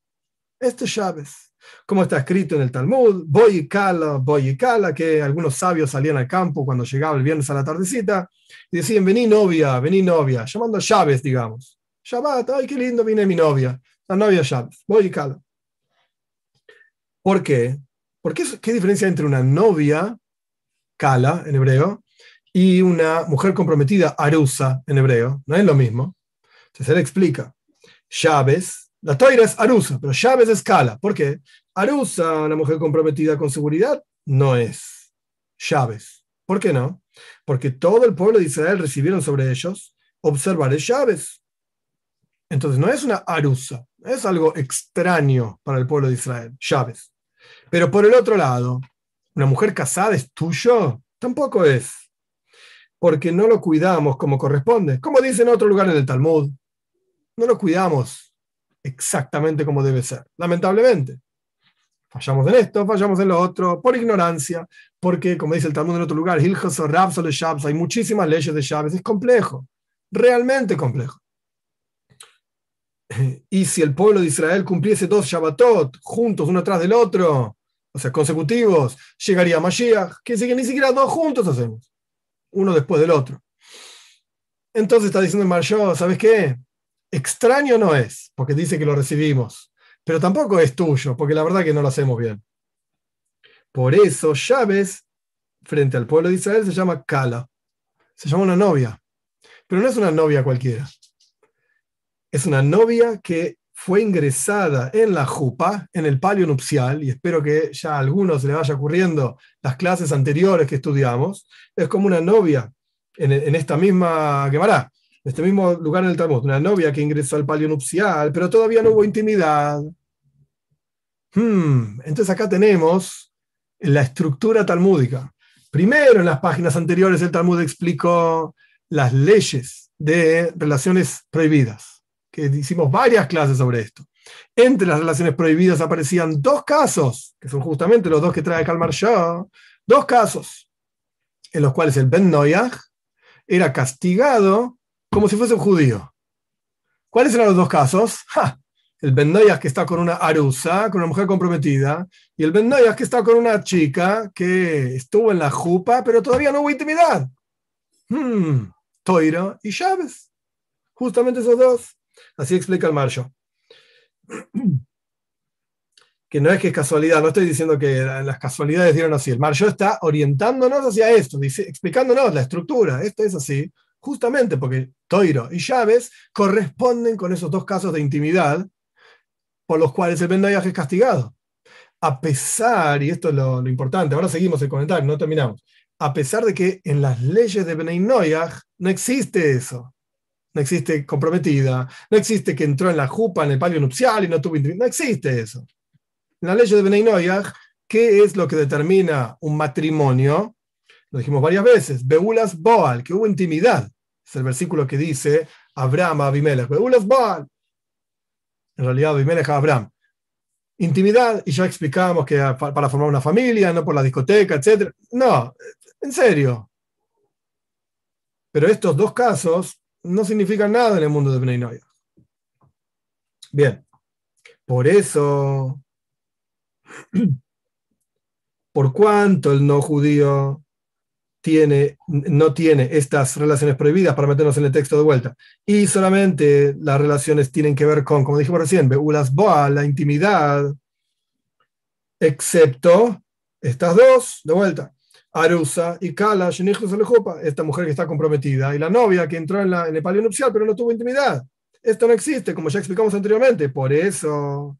Este es Chávez como está escrito en el Talmud, voy y cala, voy y cala, que algunos sabios salían al campo cuando llegaba el viernes a la tardecita y decían, vení novia, vení novia, llamando a llaves, digamos. Shabbat, ay, qué lindo, viene mi novia, la novia llaves, voy y cala. ¿Por qué? Porque ¿Qué diferencia entre una novia, kala en hebreo, y una mujer comprometida, arusa en hebreo? No es lo mismo. Entonces él explica, llaves la toira es Arusa, pero Chávez es Kala. ¿Por qué? Arusa, una mujer comprometida con seguridad, no es Chávez. ¿Por qué no? Porque todo el pueblo de Israel recibieron sobre ellos observar Chávez. Entonces no es una Arusa, es algo extraño para el pueblo de Israel, Chávez. Pero por el otro lado, ¿una mujer casada es tuyo? Tampoco es. Porque no lo cuidamos como corresponde. Como dice en otro lugar en el Talmud, no lo cuidamos exactamente como debe ser. Lamentablemente. Fallamos en esto, fallamos en lo otro, por ignorancia, porque, como dice el Talmud en otro lugar, hay muchísimas leyes de llaves, es complejo, realmente complejo. Y si el pueblo de Israel cumpliese dos Shabbatot juntos, uno tras del otro, o sea, consecutivos, llegaría Mashiach, que ni siquiera dos juntos hacemos, uno después del otro. Entonces está diciendo Marshall, ¿sabes qué? Extraño no es, porque dice que lo recibimos, pero tampoco es tuyo, porque la verdad que no lo hacemos bien. Por eso llaves frente al pueblo de Israel se llama Kala, se llama una novia, pero no es una novia cualquiera. Es una novia que fue ingresada en la jupa, en el palio nupcial, y espero que ya a algunos se le vaya ocurriendo las clases anteriores que estudiamos, es como una novia en, en esta misma Gemara este mismo lugar en el Talmud, una novia que ingresó al palio nupcial, pero todavía no hubo intimidad. Hmm, entonces acá tenemos la estructura talmúdica. Primero, en las páginas anteriores, el Talmud explicó las leyes de relaciones prohibidas, que hicimos varias clases sobre esto. Entre las relaciones prohibidas aparecían dos casos, que son justamente los dos que trae Kalmar Shah, dos casos en los cuales el Ben Noyach era castigado como si fuese un judío. ¿Cuáles eran los dos casos? El Ben que está con una arusa, con una mujer comprometida, y el Ben que está con una chica que estuvo en la jupa, pero todavía no hubo intimidad. Hmm, Toira y Chávez. Justamente esos dos. Así explica el Marsho. Que no es que es casualidad, no estoy diciendo que las casualidades dieron así. El Marsho está orientándonos hacia esto, dice, explicándonos la estructura. Esto es así justamente porque Toiro y Chávez corresponden con esos dos casos de intimidad por los cuales el Ben es castigado. A pesar, y esto es lo, importante, ahora seguimos el comentario, no terminamos, a pesar de que en las leyes de Benay no existe eso. No existe comprometida, no existe que entró en la jupa, en el palio nupcial y no tuvo intimidad, no existe eso. En las leyes de Benay ¿qué es lo que determina un matrimonio? Lo dijimos varias veces, Beulas Boal, que hubo intimidad. Es el versículo que dice Abraham a Abimelech. En realidad, Abimelech a Abraham. Intimidad, y ya explicamos que para formar una familia, no por la discoteca, etc. No, en serio. Pero estos dos casos no significan nada en el mundo de Bnei Bien, por eso, por cuanto el no judío no tiene estas relaciones prohibidas para meternos en el texto de vuelta. Y solamente las relaciones tienen que ver con, como dijimos recién, Beulas Boa, la intimidad, excepto estas dos, de vuelta. Arusa y Kala, esta mujer que está comprometida, y la novia que entró en, la, en el palio nupcial pero no tuvo intimidad. Esto no existe, como ya explicamos anteriormente. Por eso,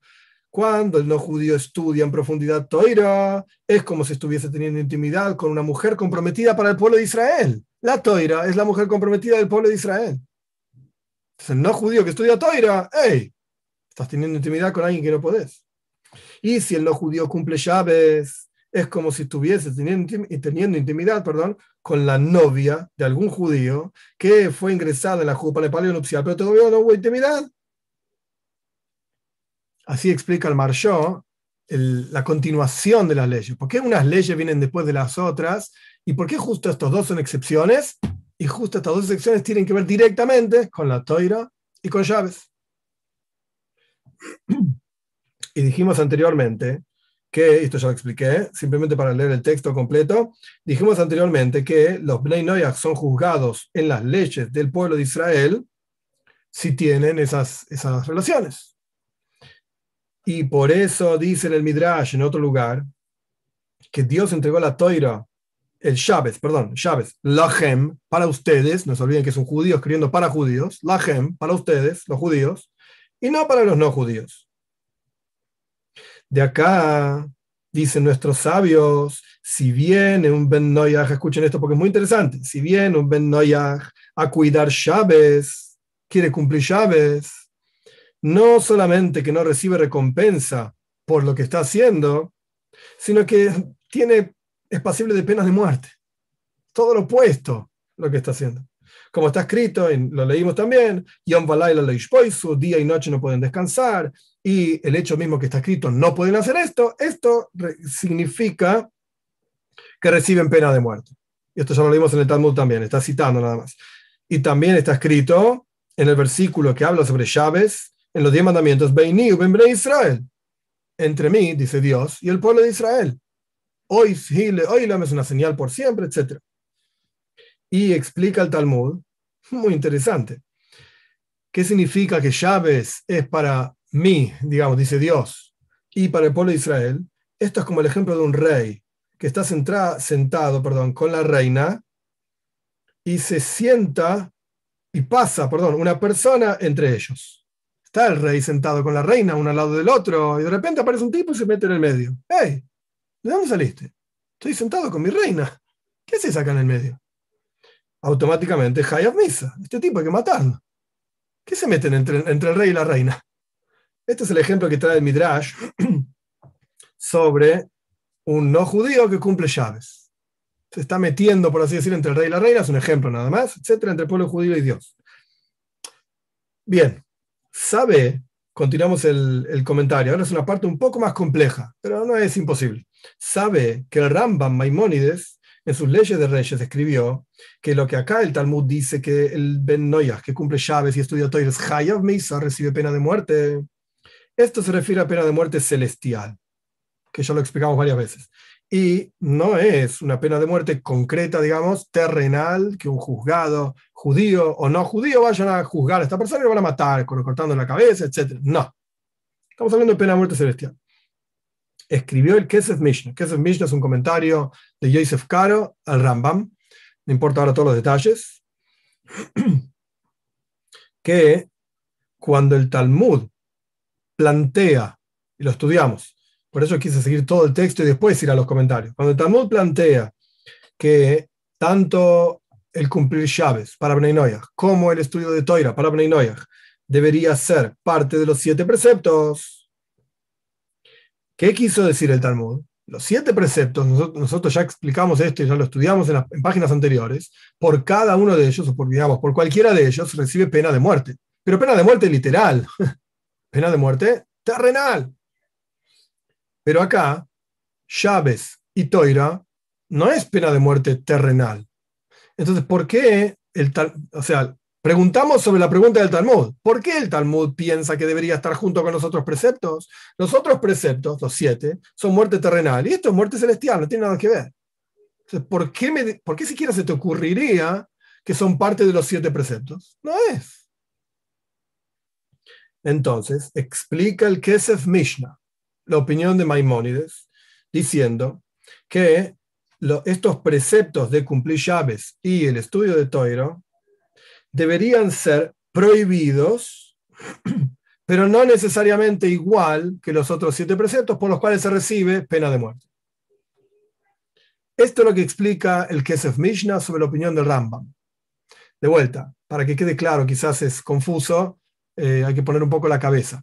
cuando el no judío estudia en profundidad Toira, es como si estuviese teniendo intimidad con una mujer comprometida para el pueblo de Israel. La Toira es la mujer comprometida del pueblo de Israel. Entonces, el no judío que estudia Toira, hey, estás teniendo intimidad con alguien que no podés. Y si el no judío cumple llaves, es como si estuviese teniendo, teniendo intimidad perdón, con la novia de algún judío que fue ingresada en la jupa en palio nupcial, pero todavía no hubo intimidad. Así explica el Marshó la continuación de las leyes. ¿Por qué unas leyes vienen después de las otras? ¿Y por qué justo estos dos son excepciones? Y justo estas dos excepciones tienen que ver directamente con la toira y con llaves. Y dijimos anteriormente que, esto ya lo expliqué, simplemente para leer el texto completo, dijimos anteriormente que los Bnei son juzgados en las leyes del pueblo de Israel si tienen esas, esas relaciones. Y por eso dice en el Midrash, en otro lugar, que Dios entregó la toira, el Shabbat, perdón, Shabbat, Lahem, para ustedes, no se olviden que es un judío escribiendo para judíos, Lahem, para ustedes, los judíos, y no para los no judíos. De acá dicen nuestros sabios, si viene un Ben Noyaj, escuchen esto porque es muy interesante, si viene un Ben Noyaj a cuidar llaves, quiere cumplir llaves, no solamente que no recibe recompensa por lo que está haciendo, sino que tiene, es pasible de penas de muerte. Todo lo opuesto lo que está haciendo. Como está escrito, y lo leímos también, Yom su día y noche no pueden descansar, y el hecho mismo que está escrito, no pueden hacer esto, esto significa que reciben pena de muerte. Y esto ya lo leímos en el Talmud también, está citando nada más. Y también está escrito en el versículo que habla sobre llaves, en los diez mandamientos, Israel, entre mí, dice Dios, y el pueblo de Israel. Hoy, hoy es una señal por siempre, etc. Y explica el Talmud, muy interesante. ¿Qué significa que llaves es para mí, digamos, dice Dios, y para el pueblo de Israel, esto es como el ejemplo de un rey que está sentado perdón, con la reina y se sienta y pasa, perdón, una persona entre ellos. Está el rey sentado con la reina, uno al lado del otro, y de repente aparece un tipo y se mete en el medio. ¡Hey! ¿De dónde saliste? Estoy sentado con mi reina. ¿Qué haces acá en el medio? Automáticamente, Hayab Misa. Este tipo hay que matarlo. ¿Qué se meten entre, entre el rey y la reina? Este es el ejemplo que trae el Midrash sobre un no judío que cumple llaves. Se está metiendo, por así decir, entre el rey y la reina, es un ejemplo nada más, etcétera, entre el pueblo judío y Dios. Bien, sabe, continuamos el, comentario, ahora es una parte un poco más compleja, pero no es imposible. Sabe que el Rambam Maimónides, en sus leyes de reyes, escribió que lo que acá el Talmud dice que el Ben Noyah, que cumple llaves y estudia Toires Hayav Misa, recibe pena de muerte. Esto se refiere a pena de muerte celestial, que ya lo explicamos varias veces. Y no es una pena de muerte concreta, digamos, terrenal, que un juzgado judío o no judío vayan a juzgar a esta persona y lo van a matar, cortando la cabeza, etc. No. Estamos hablando de pena de muerte celestial. Escribió el Kesef Mishnah. Kesef Mishnah es un comentario de Yosef Caro al Rambam. No importa ahora todos los detalles. Que cuando el Talmud plantea, y lo estudiamos, por eso quise seguir todo el texto y después ir a los comentarios. Cuando el Talmud plantea que tanto el cumplir llaves para Bnei como el estudio de Toira para Bnei debería ser parte de los siete preceptos. ¿Qué quiso decir el Talmud? Los siete preceptos, nosotros, ya explicamos esto y ya lo estudiamos en, en, páginas anteriores, por cada uno de ellos, o por, digamos, por cualquiera de ellos, recibe pena de muerte. Pero pena de muerte literal. pena de muerte terrenal. Pero acá, llaves y toira no es pena de muerte terrenal. Entonces, ¿por qué el tal, o sea, preguntamos sobre la pregunta del Talmud, ¿por qué el Talmud piensa que debería estar junto con los otros preceptos? Los otros preceptos, los siete, son muerte terrenal y esto es muerte celestial, no tiene nada que ver. Entonces, ¿por qué, me, ¿por qué siquiera se te ocurriría que son parte de los siete preceptos? No es. Entonces, explica el Kesef Mishnah, la opinión de Maimónides, diciendo que estos preceptos de cumplir llaves y el estudio de Toiro deberían ser prohibidos, pero no necesariamente igual que los otros siete preceptos por los cuales se recibe pena de muerte. Esto es lo que explica el Kesef Mishnah sobre la opinión del Rambam. De vuelta, para que quede claro, quizás es confuso, eh, hay que poner un poco la cabeza.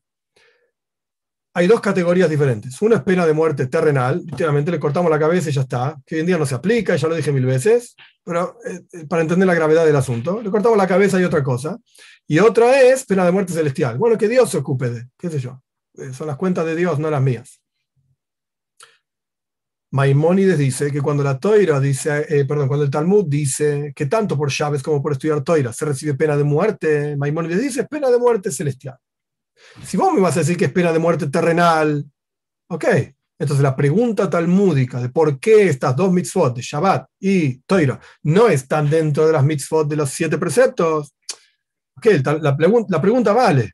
Hay dos categorías diferentes. Una es pena de muerte terrenal, literalmente le cortamos la cabeza y ya está, que hoy en día no se aplica, ya lo dije mil veces, pero eh, eh, para entender la gravedad del asunto, le cortamos la cabeza y otra cosa. Y otra es pena de muerte celestial. Bueno, que Dios se ocupe de, qué sé yo, eh, son las cuentas de Dios, no las mías. Maimónides dice que cuando la toira dice, perdón, cuando el Talmud dice que tanto por llaves como por estudiar toira se recibe pena de muerte, Maimónides dice pena de muerte celestial. Si vos me vas a decir que es pena de muerte terrenal, ok. Entonces la pregunta talmúdica de por qué estas dos mitzvot de Shabbat y Toira no están dentro de las mitzvot de los siete preceptos, ok, la, pregunta vale.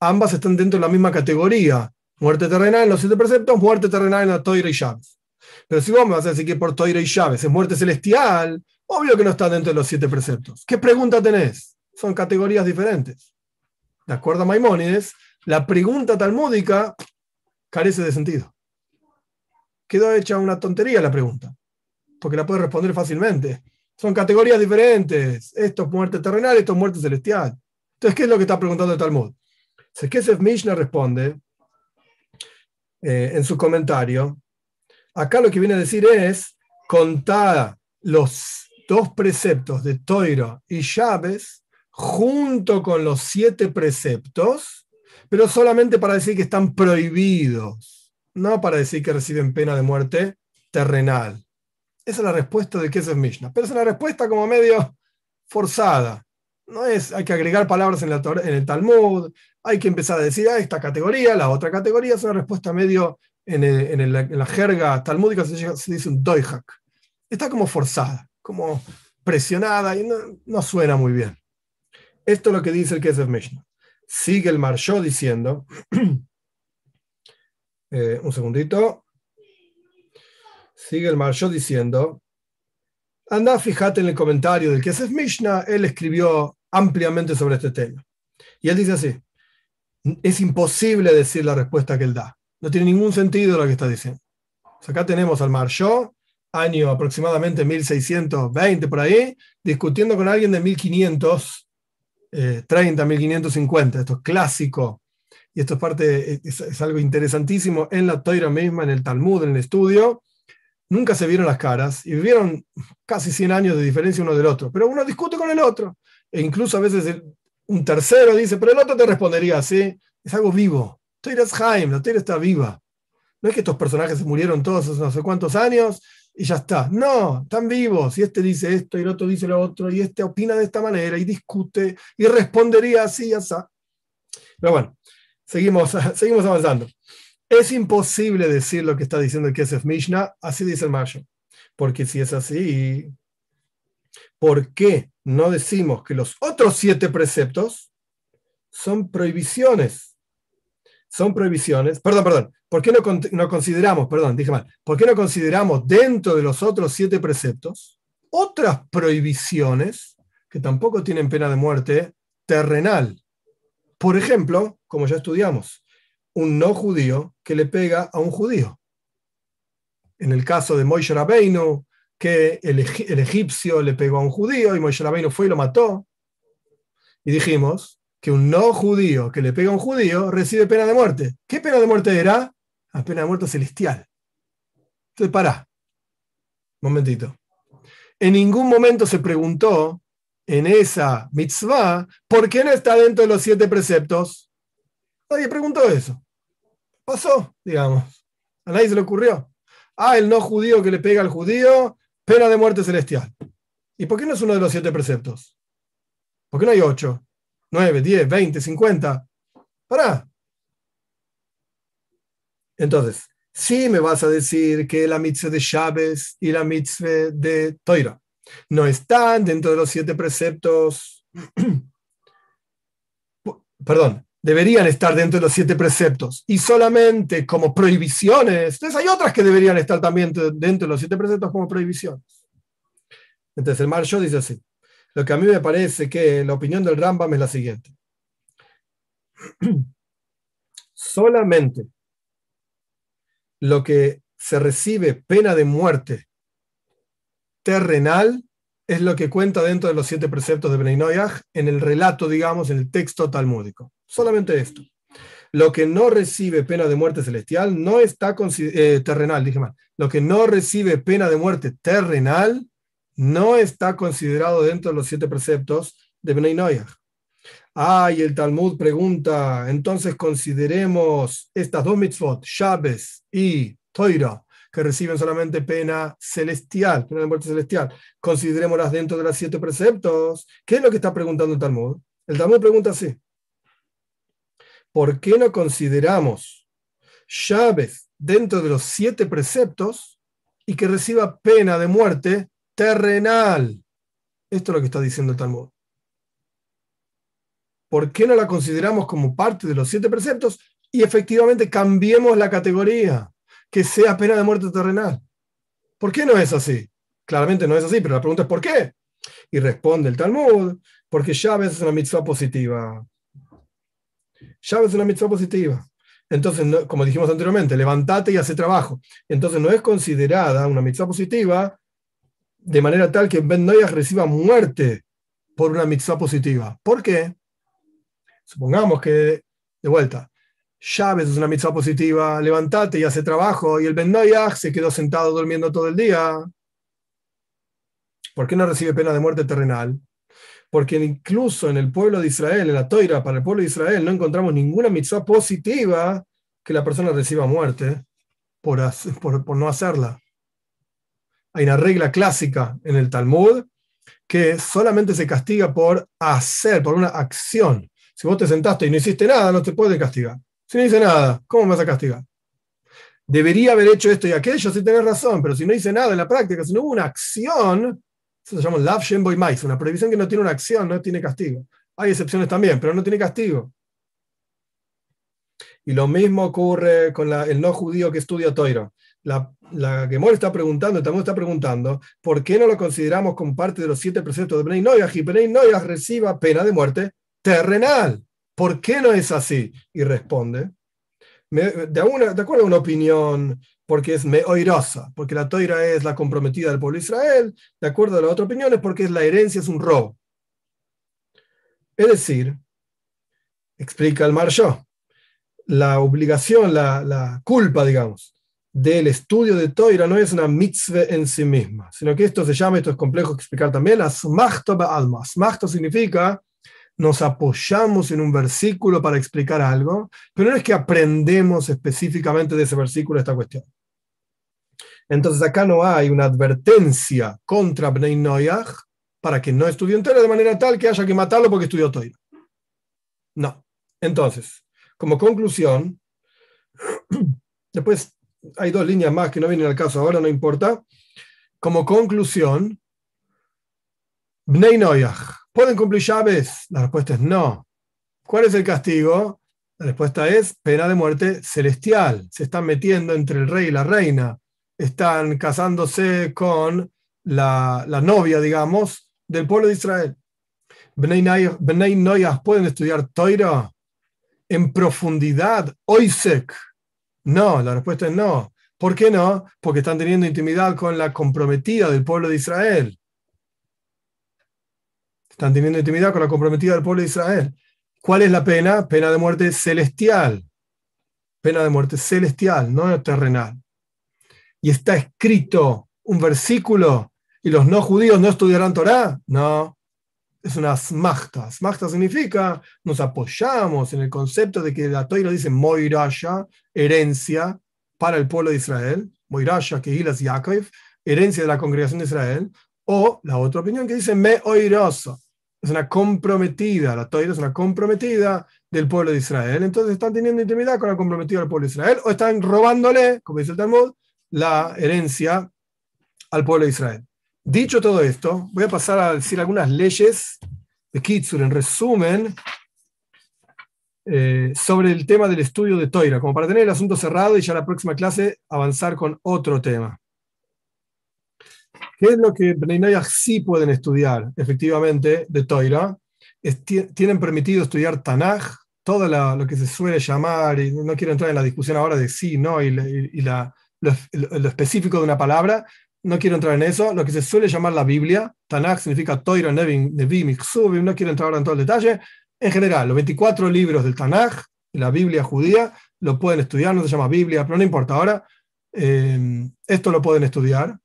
Ambas están dentro de la misma categoría. Muerte terrenal en los siete preceptos, muerte terrenal en la Toira y Shabbat. Pero si vos me vas a decir que por Toira y Shabbat es muerte celestial, obvio que no está dentro de los siete preceptos. ¿Qué pregunta tenés? Son categorías diferentes. De acuerdo a Maimónides, la pregunta talmúdica carece de sentido. Quedó hecha una tontería la pregunta, porque la puedes responder fácilmente. Son categorías diferentes. Esto es muerte terrenal, esto es muerte celestial. Entonces, ¿qué es lo que está preguntando el Talmud? Sekesef Mishnah responde eh, en su comentario. Acá lo que viene a decir es contar los dos preceptos de Toiro y Llaves junto con los siete preceptos pero solamente para decir que están prohibidos, no para decir que reciben pena de muerte terrenal. Esa es la respuesta de Kesef Mishnah, pero es una respuesta como medio forzada. No es, hay que agregar palabras en, el Talmud, hay que empezar a decir, ah, esta categoría, la otra categoría, es una respuesta medio en, la jerga talmúdica se, dice un doihak. Está como forzada, como presionada y no, suena muy bien. Esto es lo que dice el Kesef Mishnah sigue el Marshó diciendo, eh, un segundito, sigue el Marshó diciendo, anda, fíjate en el comentario del que es Mishnah, él escribió ampliamente sobre este tema. Y él dice así, es imposible decir la respuesta que él da. No tiene ningún sentido lo que está diciendo. acá tenemos al Marshó, año aproximadamente 1620 por ahí, discutiendo con alguien de 1500 30, 1550, esto es clásico, y esto es parte, es, algo interesantísimo en la Toira misma, en el Talmud, en el estudio, nunca se vieron las caras y vivieron casi 100 años de diferencia uno del otro, pero uno discute con el otro, e incluso a veces un tercero dice, pero el otro te respondería así, es algo vivo, Toira es Jaime, la Toira está viva. No es que estos personajes murieron todos hace no sé cuántos años y ya está. No, están vivos. Y este dice esto y el otro dice lo otro y este opina de esta manera y discute y respondería así y así. Pero bueno, seguimos, seguimos avanzando. Es imposible decir lo que está diciendo el Kesef Mishnah, así dice el Mayo. Porque si es así, ¿por qué no decimos que los otros siete preceptos son prohibiciones? Son prohibiciones, perdón, perdón, ¿por qué no, consideramos, perdón, dije mal, ¿por qué no consideramos dentro de los otros siete preceptos otras prohibiciones que tampoco tienen pena de muerte terrenal? Por ejemplo, como ya estudiamos, un no judío que le pega a un judío. En el caso de Moishe Rabbeinu, que el, egipcio le pegó a un judío y Moishe Rabbeinu fue y lo mató. Y dijimos que un no judío que le pega a un judío recibe pena de muerte. ¿Qué pena de muerte era? a pena de muerte celestial. Entonces, pará. Momentito. En ningún momento se preguntó en esa mitzvah por qué no está dentro de los siete preceptos. Nadie preguntó eso. Pasó, digamos. A nadie se le ocurrió. Ah, el no judío que le pega al judío, pena de muerte celestial. ¿Y por qué no es uno de los siete preceptos? ¿Por qué no hay ocho, nueve, diez, veinte, cincuenta? Pará. Entonces, sí me vas a decir que la mitzvah de Chávez y la mitzvah de Toira no están dentro de los siete preceptos, perdón, deberían estar dentro de los siete preceptos y solamente como prohibiciones. Entonces hay otras que deberían estar también dentro de los siete preceptos como prohibiciones. Entonces el Marsho dice así. Lo que a mí me parece que la opinión del Rambam es la siguiente. Solamente lo que se recibe pena de muerte terrenal es lo que cuenta dentro de los siete preceptos de Bnei en el relato, digamos, en el texto talmúdico. Solamente esto. Lo que no recibe pena de muerte celestial no está eh, terrenal, dije mal. Lo que no recibe pena de muerte terrenal no está considerado dentro de los siete preceptos de Bnei Noyah. Ah, y el Talmud pregunta, entonces consideremos estas dos mitzvot, Shabbos y Toira, que reciben solamente pena celestial, pena de muerte celestial. Considerémoslas dentro de los siete preceptos. ¿Qué es lo que está preguntando el Talmud? El Talmud pregunta así. ¿por qué no consideramos llaves dentro de los siete preceptos y que reciba pena de muerte terrenal? Esto es lo que está diciendo el Talmud. ¿Por qué no la consideramos como parte de los siete preceptos y efectivamente cambiemos la categoría, que sea pena de muerte terrenal? ¿Por qué no es así? Claramente no es así, pero la pregunta es ¿por qué? Y responde el Talmud, porque llaves es una mitzvah positiva. Shabbat es una mitzvah positiva. Entonces, como dijimos anteriormente, levantate y hace trabajo. Entonces, no es considerada una mitzvah positiva de manera tal que Ben Noyah reciba muerte por una mitzvah positiva. ¿Por qué? Supongamos que, de vuelta, Shabbat es una mitzvah positiva, levantate y hace trabajo, y el Ben se quedó sentado durmiendo todo el día. ¿Por qué no recibe pena de muerte terrenal? porque incluso en el pueblo de Israel, en la toira para el pueblo de Israel, no encontramos ninguna mitzvah positiva que la persona reciba muerte por, por, no hacerla. Hay una regla clásica en el Talmud que solamente se castiga por hacer, por una acción. Si vos te sentaste y no hiciste nada, no te puede castigar. Si no hice nada, ¿cómo me vas a castigar? Debería haber hecho esto y aquello, si tenés razón, pero si no hice nada en la práctica, si no hubo una acción, eso se llama Lav Shem Mais, una prohibición que no tiene una acción, no tiene castigo. Hay excepciones también, pero no tiene castigo. Y lo mismo ocurre con el no judío que estudia Toiro. La, la Gemora está preguntando, el está preguntando, ¿por qué no lo consideramos como parte de los siete preceptos de Bnei Noyah y Bnei Noyah reciba pena de muerte terrenal? ¿Por qué no es así? Y responde, de, de acuerdo a una opinión porque es meoirosa, porque la toira es la comprometida del pueblo de Israel, de acuerdo a la otra opinión, es porque la herencia es un robo. Es decir, explica el Marsho, la obligación, la, culpa, digamos, del estudio de Toira no es una mitzvah en sí misma, sino que esto se llama, esto es complejo explicar también, asmachto alma. Asmachto significa nos apoyamos en un versículo para explicar algo, pero no es que aprendemos específicamente de ese versículo esta cuestión. Entonces acá no hay una advertencia contra Bnei Noyach para que no estudie entero de manera tal que haya que matarlo porque estudió Toira. No. Entonces, como conclusión, después hay dos líneas más que no vienen al caso ahora, no importa. Como conclusión, Bnei Noyach, ¿pueden cumplir llaves? La respuesta es no. ¿Cuál es el castigo? La respuesta es pena de muerte celestial. Se están metiendo entre el rey y la reina están casándose con la, novia, digamos, del pueblo de Israel. Bnei Noyas pueden estudiar Toira en profundidad, Oisek. No, la respuesta es no. ¿Por qué no? Porque están teniendo intimidad con la comprometida del pueblo de Israel. Están teniendo intimidad con la comprometida del pueblo de Israel. ¿Cuál es la pena? Pena de muerte celestial. Pena de muerte celestial, no terrenal y está escrito un versículo y los no judíos no estudiarán Torah? No, es una smachta. Smachta significa nos apoyamos en el concepto de que la Torah dice moirasha, herencia para el pueblo de Israel, moirasha, que hilas Yaakov, herencia de la congregación de Israel, o la otra opinión que dice me oiroso, es una comprometida, la Torah es una comprometida del pueblo de Israel, entonces están teniendo intimidad con la comprometida del pueblo de Israel, o están robándole, como dice el Talmud, la herencia al pueblo de Israel. Dicho todo esto, voy a pasar a decir algunas leyes de Kitsur, en resumen, eh, sobre el tema del estudio de Toira, como para tener el asunto cerrado y ya la próxima clase avanzar con otro tema. ¿Qué es lo que Bnei sí pueden estudiar efectivamente de Toira? tienen permitido estudiar Tanaj, todo lo que se suele llamar, y no quiero entrar en la discusión ahora de sí, no, y la lo, específico de una palabra, no quiero entrar en eso, lo que se suele llamar la Biblia, Tanakh significa Toira, Nevim, Nevim, no quiero entrar en todo el detalle, en general, los 24 libros del Tanakh, la Biblia judía, lo pueden estudiar, no se llama Biblia, pero no importa. Ahora, eh, esto lo pueden estudiar.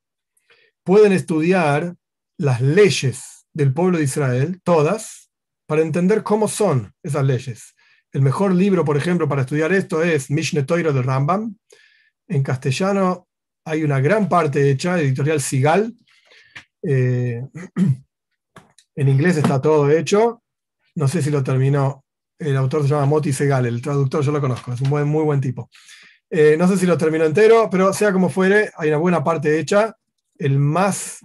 Pueden estudiar las leyes del pueblo de Israel, todas, para entender cómo son esas leyes. El mejor libro, por ejemplo, para estudiar esto es Mishne Toiro de Rambam. En castellano hay una gran parte hecha, editorial Sigal. Eh, en inglés está todo hecho. No sé si lo terminó. El autor se llama Moti Segal, el traductor yo lo conozco, es un buen, muy buen tipo. Eh, no sé si lo terminó entero, pero sea como fuere, hay una buena parte hecha. El más,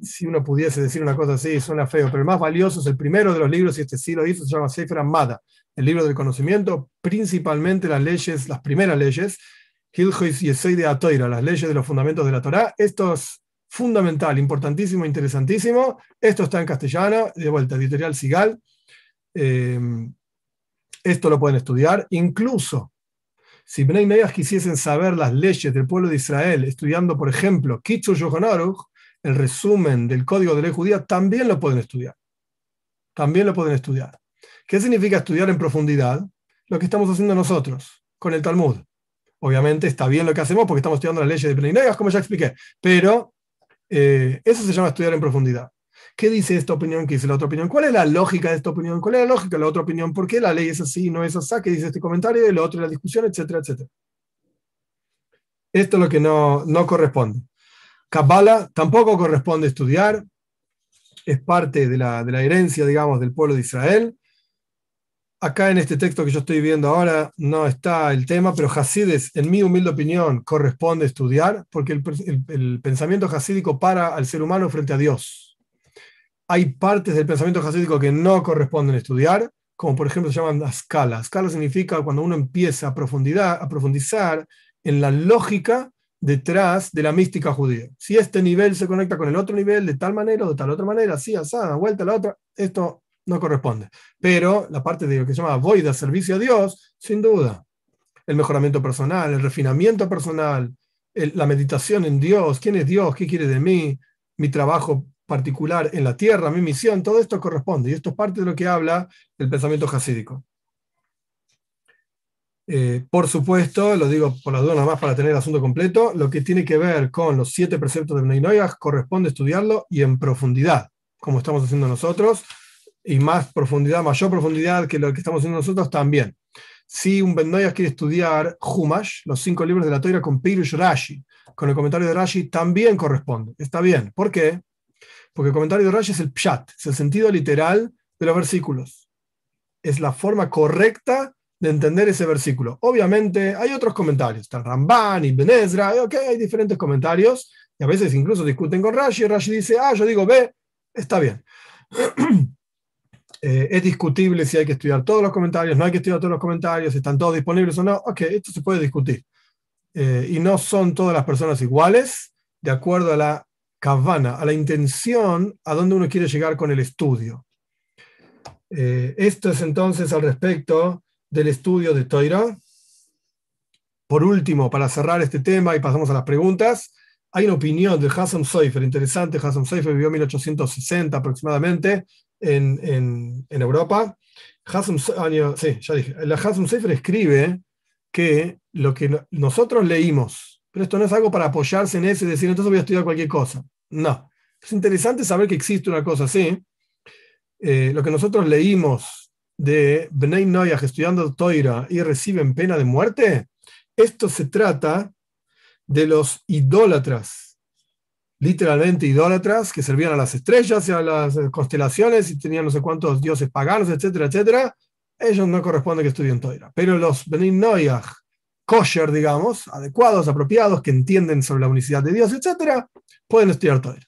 si uno pudiese decir una cosa así, suena feo, pero el más valioso es el primero de los libros, y este sí lo hizo, se llama Sefer Amada, el libro del conocimiento, principalmente las leyes, las primeras leyes, Hiljois y Esei de Atoira, las leyes de los fundamentos de la Torah. Esto es fundamental, importantísimo, interesantísimo. Esto está en castellano, de vuelta, editorial Sigal. Eh, esto lo pueden estudiar. Incluso, si Bnei Neas quisiesen saber las leyes del pueblo de Israel, estudiando, por ejemplo, Kitsu Yohanaruch, el resumen del código de ley judía, también lo pueden estudiar. También lo pueden estudiar. ¿Qué significa estudiar en profundidad? Lo que estamos haciendo nosotros con el Talmud. Obviamente está bien lo que hacemos porque estamos estudiando las leyes de Pleinegas, como ya expliqué, pero eh, eso se llama estudiar en profundidad. ¿Qué dice esta opinión? ¿Qué dice la otra opinión? ¿Cuál es la lógica de esta opinión? ¿Cuál es la lógica de la otra opinión? ¿Por qué la ley es así, no es así? ¿Qué dice este comentario? Y lo otro, la discusión, etcétera, etcétera. Esto es lo que no, no corresponde. Kabbalah tampoco corresponde estudiar, es parte de la, de la herencia, digamos, del pueblo de Israel acá en este texto que yo estoy viendo ahora no está el tema, pero Hasides, en mi humilde opinión, corresponde estudiar, porque el, pensamiento hasídico para al ser humano frente a Dios. Hay partes del pensamiento hasídico que no corresponden estudiar, como por ejemplo se llaman escalas. Escala significa cuando uno empieza a, profundidad, a profundizar en la lógica detrás de la mística judía. Si este nivel se conecta con el otro nivel de tal manera o de tal otra manera, así, asada, vuelta a la otra, esto no corresponde. Pero la parte de lo que se llama voida, servicio a Dios, sin duda. El mejoramiento personal, el refinamiento personal, la meditación en Dios, quién es Dios, qué quiere de mí, mi trabajo particular en la tierra, mi misión, todo esto corresponde. Y esto es parte de lo que habla el pensamiento jasídico. Eh, por supuesto, lo digo por las dudas nada más para tener el asunto completo, lo que tiene que ver con los siete preceptos de Bnei corresponde estudiarlo y en profundidad, como estamos haciendo nosotros, y más profundidad, mayor profundidad que lo que estamos haciendo nosotros también. Si un Bendoyas quiere estudiar Humash, los cinco libros de la Torah con Pirush Rashi, con el comentario de Rashi también corresponde. Está bien. ¿Por qué? Porque el comentario de Rashi es el pshat, es el sentido literal de los versículos. Es la forma correcta de entender ese versículo. Obviamente hay otros comentarios, está Ramban y Benezra, okay, hay diferentes comentarios, y a veces incluso discuten con Rashi, Rashi dice, ah, yo digo B, está bien. Eh, es discutible si hay que estudiar todos los comentarios, no hay que estudiar todos los comentarios, están todos disponibles o no. Ok, esto se puede discutir. Eh, y no son todas las personas iguales, de acuerdo a la cabana, a la intención a donde uno quiere llegar con el estudio. Eh, esto es entonces al respecto del estudio de Toira. Por último, para cerrar este tema y pasamos a las preguntas, hay una opinión de Hassan Seifer, interesante. Hassan Seifer vivió en 1860 aproximadamente, en, Europa. Hassan, sí, ya dije, la escribe que lo que nosotros leímos, pero esto no es algo para apoyarse en eso y decir, entonces voy a estudiar cualquier cosa. No. Es interesante saber que existe una cosa así. Eh, lo que nosotros leímos de Bnei Noyah estudiando Toira y reciben pena de muerte, esto se trata de los idólatras literalmente idólatras que servían a las estrellas y a las constelaciones y tenían no sé cuántos dioses paganos, etcétera, etcétera, ellos no corresponde que estudien Toira. Pero los Benin Noyach, kosher, digamos, adecuados, apropiados, que entienden sobre la unicidad de Dios, etcétera, pueden estudiar Toira.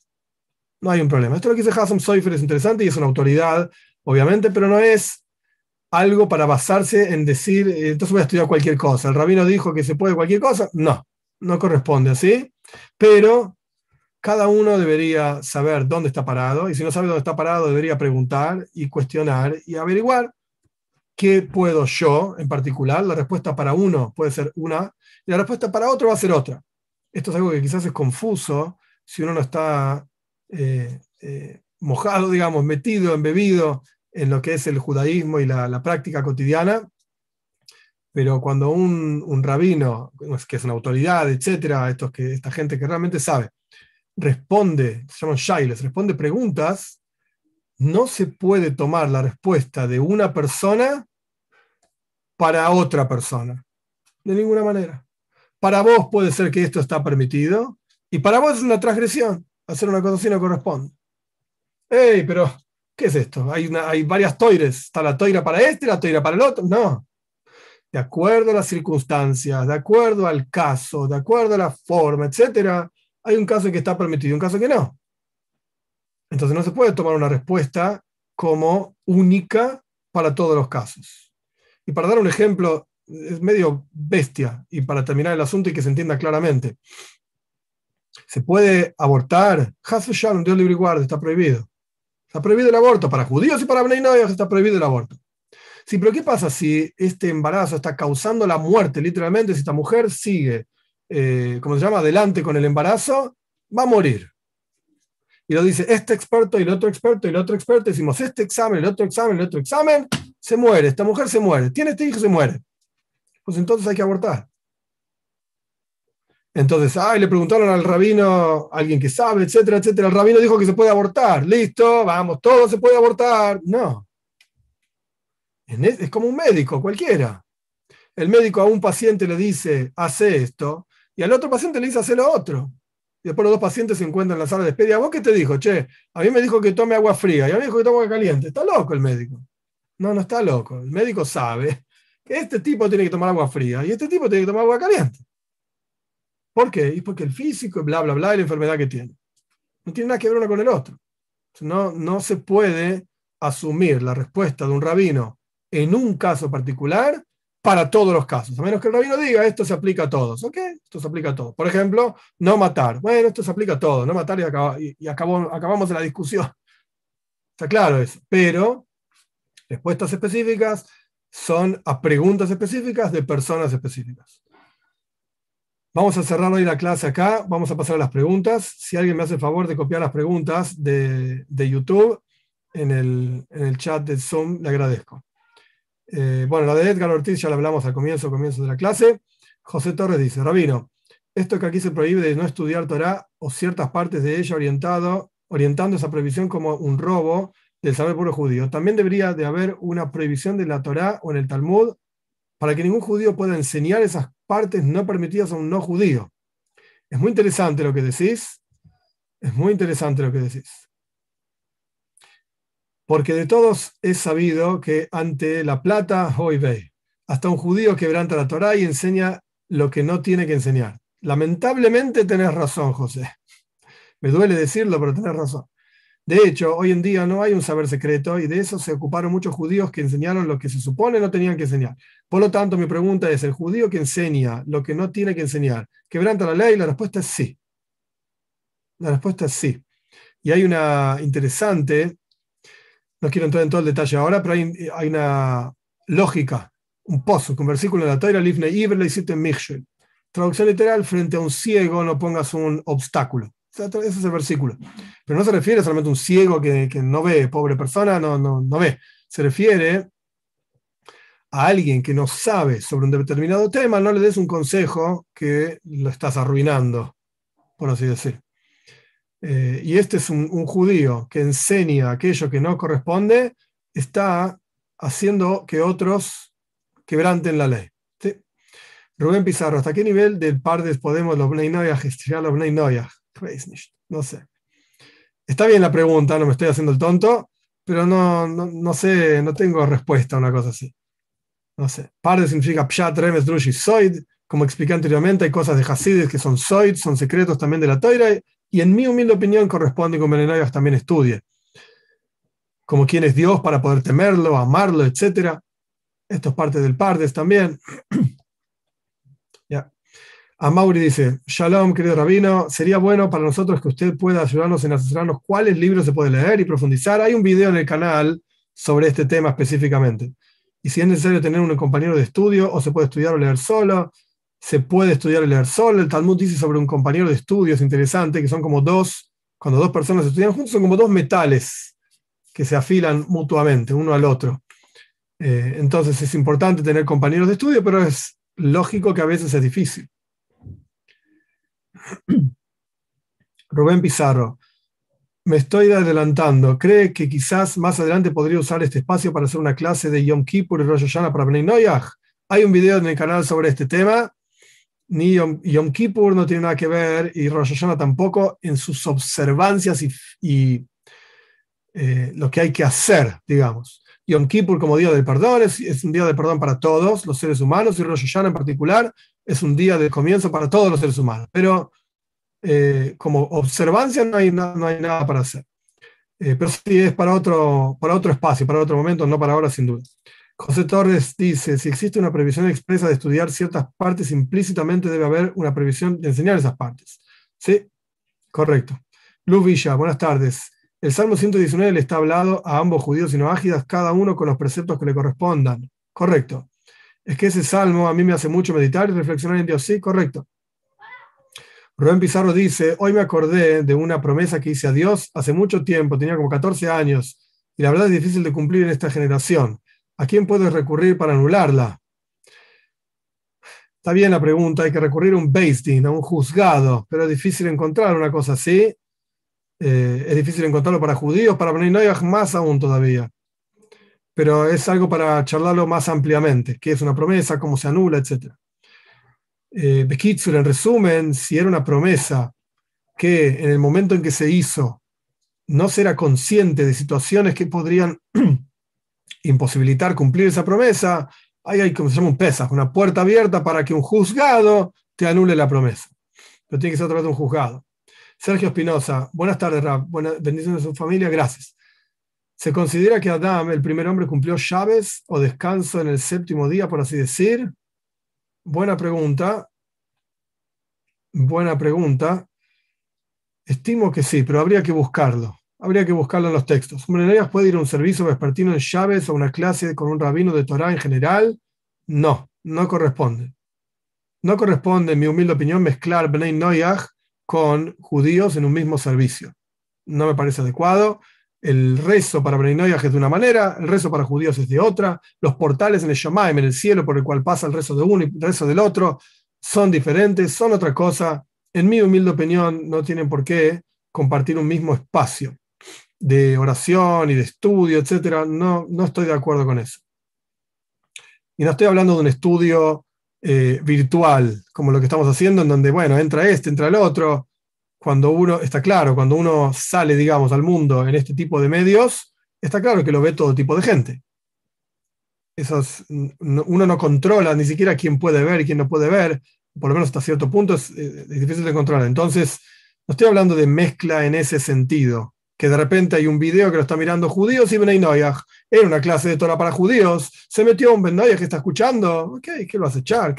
No hay un problema. Esto lo que dice Hassan Soifer es interesante y es una autoridad, obviamente, pero no es algo para basarse en decir, eh, entonces voy a estudiar cualquier cosa. El rabino dijo que se puede cualquier cosa. No, no corresponde así. Pero cada uno debería saber dónde está parado y si no sabe dónde está parado debería preguntar y cuestionar y averiguar qué puedo yo en particular. La respuesta para uno puede ser una y la respuesta para otro va a ser otra. Esto es algo que quizás es confuso si uno no está eh, eh, mojado, digamos, metido, embebido en lo que es el judaísmo y la, práctica cotidiana. Pero cuando un, un rabino, que es una autoridad, etcétera, estos que, esta gente que realmente sabe, responde, se llaman shailes, responde preguntas, no se puede tomar la respuesta de una persona para otra persona. De ninguna manera. Para vos puede ser que esto está permitido y para vos es una transgresión. Hacer una cosa así no corresponde. ¡Ey, pero qué es esto! Hay, una, hay varias toires. Está la toira para este la toira para el otro. No. De acuerdo a las circunstancias, de acuerdo al caso, de acuerdo a la forma, etcétera, hay un caso que está permitido y un caso que no. Entonces no se puede tomar una respuesta como única para todos los casos. Y para dar un ejemplo, es medio bestia, y para terminar el asunto y que se entienda claramente. Se puede abortar, Hasu Shalom, Dios libre y guarda, está prohibido. Está prohibido el aborto para judíos y para Bnei está prohibido el aborto. Sí, pero ¿qué pasa si este embarazo está causando la muerte, literalmente, si esta mujer sigue, eh, como se llama, adelante con el embarazo, va a morir? Y lo dice este experto y el otro experto y el otro experto, decimos este examen, el otro examen, el otro examen, se muere, esta mujer se muere, tiene este hijo, se muere. Pues entonces hay que abortar. Entonces, ay, le preguntaron al rabino, alguien que sabe, etcétera, etcétera. El rabino dijo que se puede abortar. Listo, vamos, todo se puede abortar. No. Es como un médico, cualquiera. El médico a un paciente le dice, hace esto, y al otro paciente le dice, hace lo otro. Y después los dos pacientes se encuentran en la sala de espera. ¿Vos qué te dijo? Che, a mí me dijo que tome agua fría y a mí me dijo que tome agua caliente. Está loco el médico. No, no está loco. El médico sabe que este tipo tiene que tomar agua fría y este tipo tiene que tomar agua caliente. ¿Por qué? Y porque el físico, bla, bla, bla, y la enfermedad que tiene. No tiene nada que ver uno con el otro. No, no se puede asumir la respuesta de un rabino en un caso particular para todos los casos. A menos que el rabino diga, esto se aplica a todos. ¿Ok? Esto se aplica a todos. Por ejemplo, no matar. Bueno, esto se aplica a todos. No matar y, y, acabamos la discusión. Está claro eso. Pero respuestas específicas son a preguntas específicas de personas específicas. Vamos a cerrar hoy la clase acá, vamos a pasar a las preguntas. Si alguien me hace el favor de copiar las preguntas de, YouTube en el, en el, chat de Zoom, le agradezco. Eh, bueno, la de Edgar Ortiz ya la hablamos al comienzo, comienzo de la clase. José Torres dice, Rabino, esto que aquí se prohíbe de no estudiar Torah o ciertas partes de ella orientado, orientando esa prohibición como un robo del saber puro judío. También debería de haber una prohibición de la Torah o en el Talmud para que ningún judío pueda enseñar esas partes no permitidas a un no judío. Es muy interesante lo que decís. Es muy interesante lo que decís. Porque de todos es sabido que ante la plata, hoy hasta un judío quebranta la Torah y enseña lo que no tiene que enseñar. Lamentablemente tenés razón, José. Me duele decirlo, pero tenés razón. De hecho, hoy en día no hay un saber secreto y de eso se ocuparon muchos judíos que enseñaron lo que se supone no tenían que enseñar. Por lo tanto, mi pregunta es, ¿el judío que enseña lo que no tiene que enseñar, quebranta la ley? La respuesta es sí. La respuesta es sí. Y hay una interesante, no quiero entrar en todo el detalle ahora, pero hay, una lógica, un pozo, un versículo de la Torah, Lifne Iber, Traducción literal, frente a un ciego no pongas un obstáculo. Ese es el versículo. Pero no se refiere solamente a un ciego que, no ve, pobre persona, no, no, no ve. Se refiere a alguien que no sabe sobre un determinado tema, no le des un consejo que lo estás arruinando, por así decir. Eh, y este es un, judío que enseña aquello que no corresponde, está haciendo que otros quebranten la ley. Rubén Pizarro, ¿hasta qué nivel de pardes podemos los Bnei gestionar los Bnei no sé. Está bien la pregunta, no me estoy haciendo el tonto, pero no, no, sé, no tengo respuesta a una cosa así. No sé. Parde significa pshat, remes, drush y soid. Como expliqué anteriormente, hay cosas de Hasides que son soid, son secretos también de la Toira, y en mi humilde opinión corresponde que Menenoyas también estudie. Como quién es Dios para poder temerlo, amarlo, etc. Esto es parte del Pardes también. A Mauri dice, Shalom, querido rabino, sería bueno para nosotros que usted pueda ayudarnos en asesorarnos cuáles libros se puede leer y profundizar. Hay un video en el canal sobre este tema específicamente. Y si es necesario tener un compañero de estudio o se puede estudiar o leer solo, se puede estudiar y leer. El Talmud dice sobre un compañero de estudio, es interesante, que son como dos, cuando dos personas estudian juntos, son como dos metales que se afilan mutuamente, uno al otro. Eh, entonces es importante tener compañeros de estudio, pero es lógico que a veces es difícil. Rubén Pizarro, me estoy adelantando. ¿Cree que quizás más adelante podría usar este espacio para hacer una clase de Yom Kippur y Rosh Hashanah para Bnei Noyaj? Hay un video en el canal sobre este tema. Ni Yom, Kippur no tiene nada que ver y Rosh Hashanah tampoco en sus observancias y, eh, lo que hay que hacer, digamos. Yom Kippur como día del perdón es, un día de perdón para todos los seres humanos y Rosh Hashanah en particular es un día de comienzo para todos los seres humanos. Pero eh, como observancia no hay, no hay nada para hacer. Eh, pero sí es para otro, para otro espacio, para otro momento, no para ahora sin duda. José Torres dice, si existe una previsión expresa de estudiar ciertas partes, implícitamente debe haber una previsión de enseñar esas partes. Sí, correcto. Luz Villa, buenas tardes. El Salmo 119 le está hablado a ambos judíos y no ágidas, cada uno con los preceptos que le correspondan. Correcto. Es que ese salmo a mí me hace mucho meditar y reflexionar en Dios. Sí, correcto. Rubén Pizarro dice, hoy me acordé de una promesa que hice a Dios hace mucho tiempo, tenía como 14 años, y la verdad es difícil de cumplir en esta generación. ¿A quién puedes recurrir para anularla? Está bien la pregunta, hay que recurrir a un Din, a un juzgado, pero es difícil encontrar una cosa así. Eh, es difícil encontrarlo para judíos, para no hay más aún todavía. Pero es algo para charlarlo más ampliamente, qué es una promesa, cómo se anula, etc eh, en resumen, si era una promesa que en el momento en que se hizo no se era consciente de situaciones que podrían imposibilitar cumplir esa promesa, ahí hay como se llama un pesa, una puerta abierta para que un juzgado te anule la promesa. Pero tiene que ser a través de un juzgado. Sergio Espinosa, buenas tardes, Rab. Buenas, bendiciones a su familia, gracias. ¿Se considera que Adam, el primer hombre, cumplió llaves o descanso en el séptimo día, por así decir? Buena pregunta. Buena pregunta. Estimo que sí, pero habría que buscarlo. Habría que buscarlo en los textos. ¿Un puede ir a un servicio vespertino en llaves o una clase con un rabino de Torah en general? No, no corresponde. No corresponde, en mi humilde opinión, mezclar Bnei Noyach con judíos en un mismo servicio. No me parece adecuado. El rezo para Bnei Noyach es de una manera, el rezo para judíos es de otra. Los portales en el Shamaim, en el cielo, por el cual pasa el rezo de uno y el rezo del otro, son diferentes, son otra cosa. En mi humilde opinión, no tienen por qué compartir un mismo espacio de oración y de estudio, etc. No, no estoy de acuerdo con eso. Y no estoy hablando de un estudio eh, virtual, como lo que estamos haciendo, en donde, bueno, entra este, entra el otro. Cuando uno, está claro, cuando uno sale, digamos, al mundo en este tipo de medios, está claro que lo ve todo tipo de gente uno no controla ni siquiera quién puede ver y quién no puede ver, por lo menos hasta cierto punto es, difícil de controlar. Entonces, no estoy hablando de mezcla en ese sentido, que de repente hay un video que lo está mirando judíos y Benay Noyaj, era una clase de Torah para judíos, se metió un Ben que está escuchando, ¿qué, qué lo hace echar?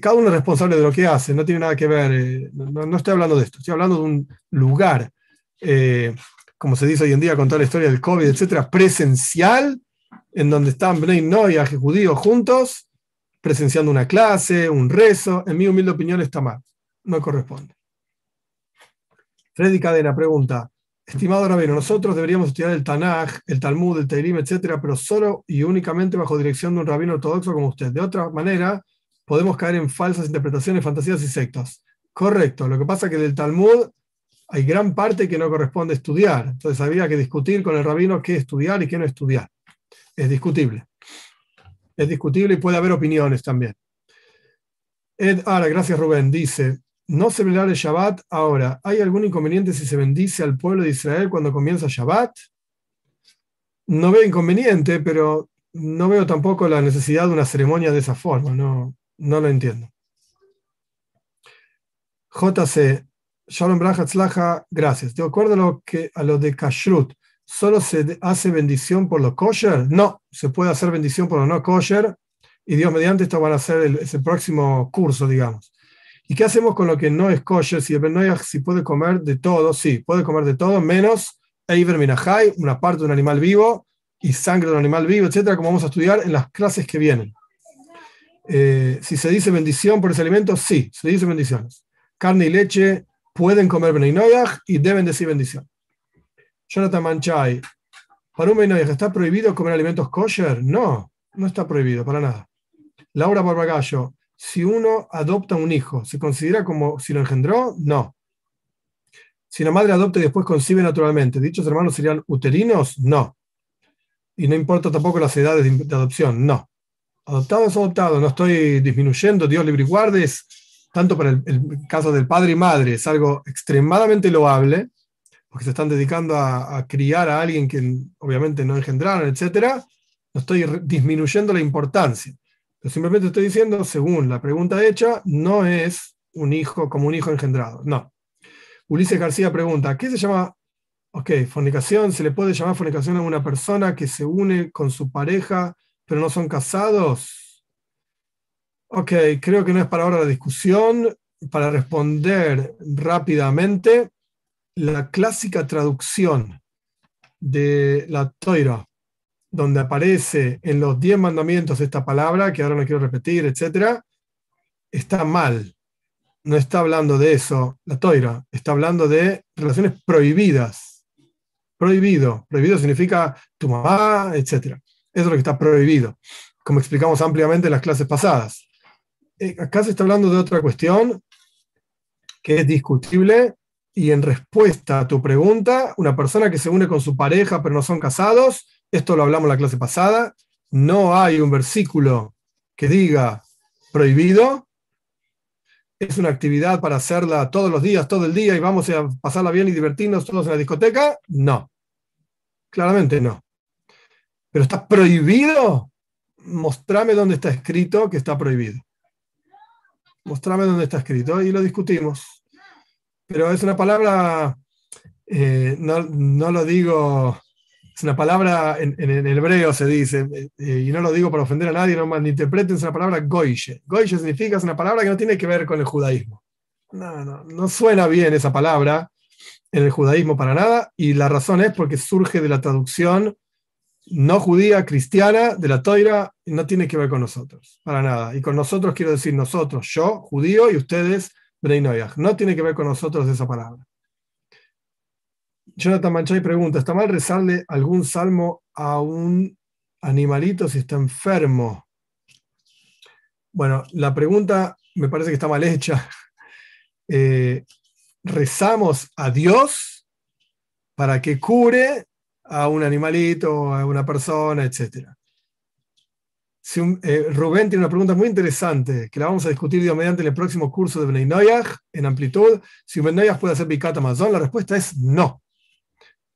Cada uno es responsable de lo que hace, no tiene nada que ver, eh, no, estoy hablando de esto, estoy hablando de un lugar, eh, como se dice hoy en día con toda la historia del COVID, etcétera, presencial, en donde están Bnei Noyaj y judíos juntos, presenciando una clase, un rezo, en mi humilde opinión está mal, no corresponde. Freddy Cadena pregunta, estimado Rabino, nosotros deberíamos estudiar el Tanaj, el Talmud, el Teirim, etcétera, pero solo y únicamente bajo dirección de un rabino ortodoxo como usted. De otra manera, podemos caer en falsas interpretaciones, fantasías y sectas. Correcto, lo que pasa es que del Talmud hay gran parte que no corresponde estudiar, entonces habría que discutir con el rabino qué estudiar y qué no estudiar es discutible. Es discutible y puede haber opiniones también. Ed Ara, gracias Rubén, dice, no celebrar el Shabbat ahora. ¿Hay algún inconveniente si se bendice al pueblo de Israel cuando comienza Shabbat? No veo inconveniente, pero no veo tampoco la necesidad de una ceremonia de esa forma. No, no lo entiendo. JC, Shalom Brahatzlaja, gracias. De acuerdo a lo, que, a lo de Kashrut, ¿Solo se hace bendición por lo kosher? No, se puede hacer bendición por lo no kosher y Dios mediante esto van a hacer el, ese próximo curso, digamos. ¿Y qué hacemos con lo que no es kosher? Si el si puede comer de todo, sí, puede comer de todo, menos Eiver Minahai, una parte de un animal vivo y sangre de un animal vivo, etcétera, como vamos a estudiar en las clases que vienen. Eh, si se dice bendición por ese alimento, sí, se dice bendiciones. Carne y leche pueden comer Beninoyach y deben decir bendición. Jonathan Manchay, Para un Beinoyaj, ¿está prohibido comer alimentos kosher? No, no está prohibido, para nada. Laura Barbagallo, si uno adopta un hijo, ¿se considera como si lo engendró? No. Si la madre adopta y después concibe naturalmente, ¿dichos hermanos serían uterinos? No. Y no importa tampoco las edades de adopción, no. Adoptado es adoptado, no estoy disminuyendo, Dios libre y tanto para el, caso del padre y madre, es algo extremadamente loable, porque se están dedicando a, criar a alguien que obviamente no engendraron, etc. No estoy disminuyendo la importancia. Pero simplemente estoy diciendo, según la pregunta hecha, no es un hijo como un hijo engendrado. No. Ulises García pregunta, ¿qué se llama? Ok, fornicación, ¿se le puede llamar fornicación a una persona que se une con su pareja pero no son casados? Ok, creo que no es para ahora la discusión. Para responder rápidamente, la clásica traducción de la Toira, donde aparece en los diez mandamientos esta palabra, que ahora no quiero repetir, etc., está mal. No está hablando de eso, la Toira, está hablando de relaciones prohibidas. Prohibido. Prohibido significa tu mamá, etc. Eso es lo que está prohibido, como explicamos ampliamente en las clases pasadas. Eh, acá se está hablando de otra cuestión que es discutible y en respuesta a tu pregunta, una persona que se une con su pareja pero no son casados, esto lo hablamos la clase pasada, no hay un versículo que diga prohibido, es una actividad para hacerla todos los días, todo el día y vamos a pasarla bien y divertirnos todos en la discoteca, no, claramente no. Pero está prohibido, mostrame dónde está escrito que está prohibido. Mostrame dónde está escrito y lo discutimos. Pero es una palabra, eh, no, lo digo, es una palabra en, hebreo se dice, eh, y no lo digo para ofender a nadie, no malinterpreten, es una palabra goye. Goye significa, es una palabra que no tiene que ver con el judaísmo. No, no, no suena bien esa palabra en el judaísmo para nada, y la razón es porque surge de la traducción no judía, cristiana, de la toira, no tiene que ver con nosotros, para nada. Y con nosotros quiero decir nosotros, yo, judío, y ustedes, Breinoyach. No tiene que ver con nosotros esa palabra. Jonathan Manchay pregunta, ¿está mal rezarle algún salmo a un animalito si está enfermo? Bueno, la pregunta me parece que está mal hecha. Eh, rezamos a Dios para que cure a un animalito, a una persona, etc. Eh, Rubén tiene una pregunta muy interesante que la vamos a discutir mediante el próximo curso de Bnei en amplitud. Si Bnei puede hacer Bikat Amazon, la respuesta es no.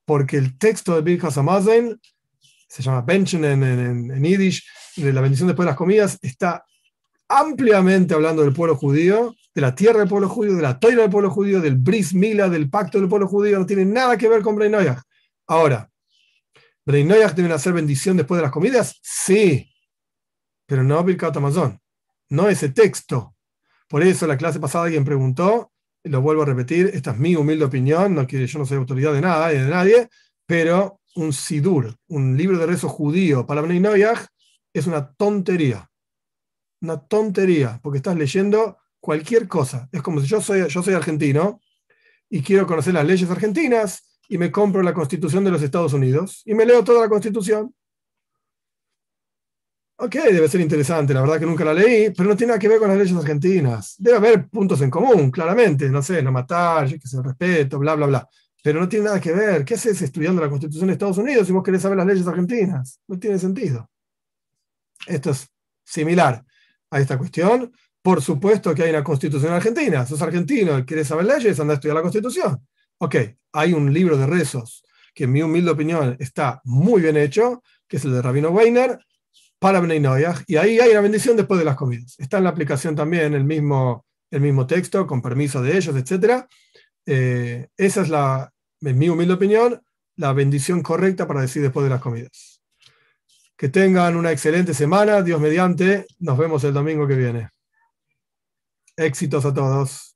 Porque el texto de Bikat Amazon, se llama Benchen en, en, Yiddish, de la bendición después de las comidas, está ampliamente hablando del pueblo judío, de la tierra del pueblo judío, de la toira del pueblo judío, del bris mila, del pacto del pueblo judío, no tiene nada que ver con Bnei Ahora, ¿Breinoyach deben hacer bendición después de las comidas? Sí, pero no Birkat Amazon, no ese texto. Por eso la clase pasada alguien preguntó, lo vuelvo a repetir, esta es mi humilde opinión, no que yo no soy autoridad de nada y de nadie, pero un Sidur, un libro de rezo judío para Breinoyach es una tontería. Una tontería, porque estás leyendo cualquier cosa. Es como si yo soy, yo soy argentino y quiero conocer las leyes argentinas y me compro la Constitución de los Estados Unidos y me leo toda la Constitución. Ok, debe ser interesante, la verdad que nunca la leí, pero no tiene nada que ver con las leyes argentinas. Debe haber puntos en común, claramente, no sé, no matar, que se respeto, bla, bla, bla. Pero no tiene nada que ver. ¿Qué haces estudiando la Constitución de Estados Unidos si vos querés saber las leyes argentinas? No tiene sentido. Esto es similar a esta cuestión. Por supuesto que hay una constitución argentina. Sos argentino, querés saber leyes, anda a estudiar la constitución. Ok, hay un libro de rezos que en mi humilde opinión está muy bien hecho, que es el de Rabino Weiner, para Bnei y ahí hay la bendición después de las comidas. Está en la aplicación también el mismo, el mismo texto, con permiso de ellos, etc. Eh, esa es la, en mi humilde opinión, la bendición correcta para decir después de las comidas. Que tengan una excelente semana, Dios mediante, nos vemos el domingo que viene. Éxitos a todos.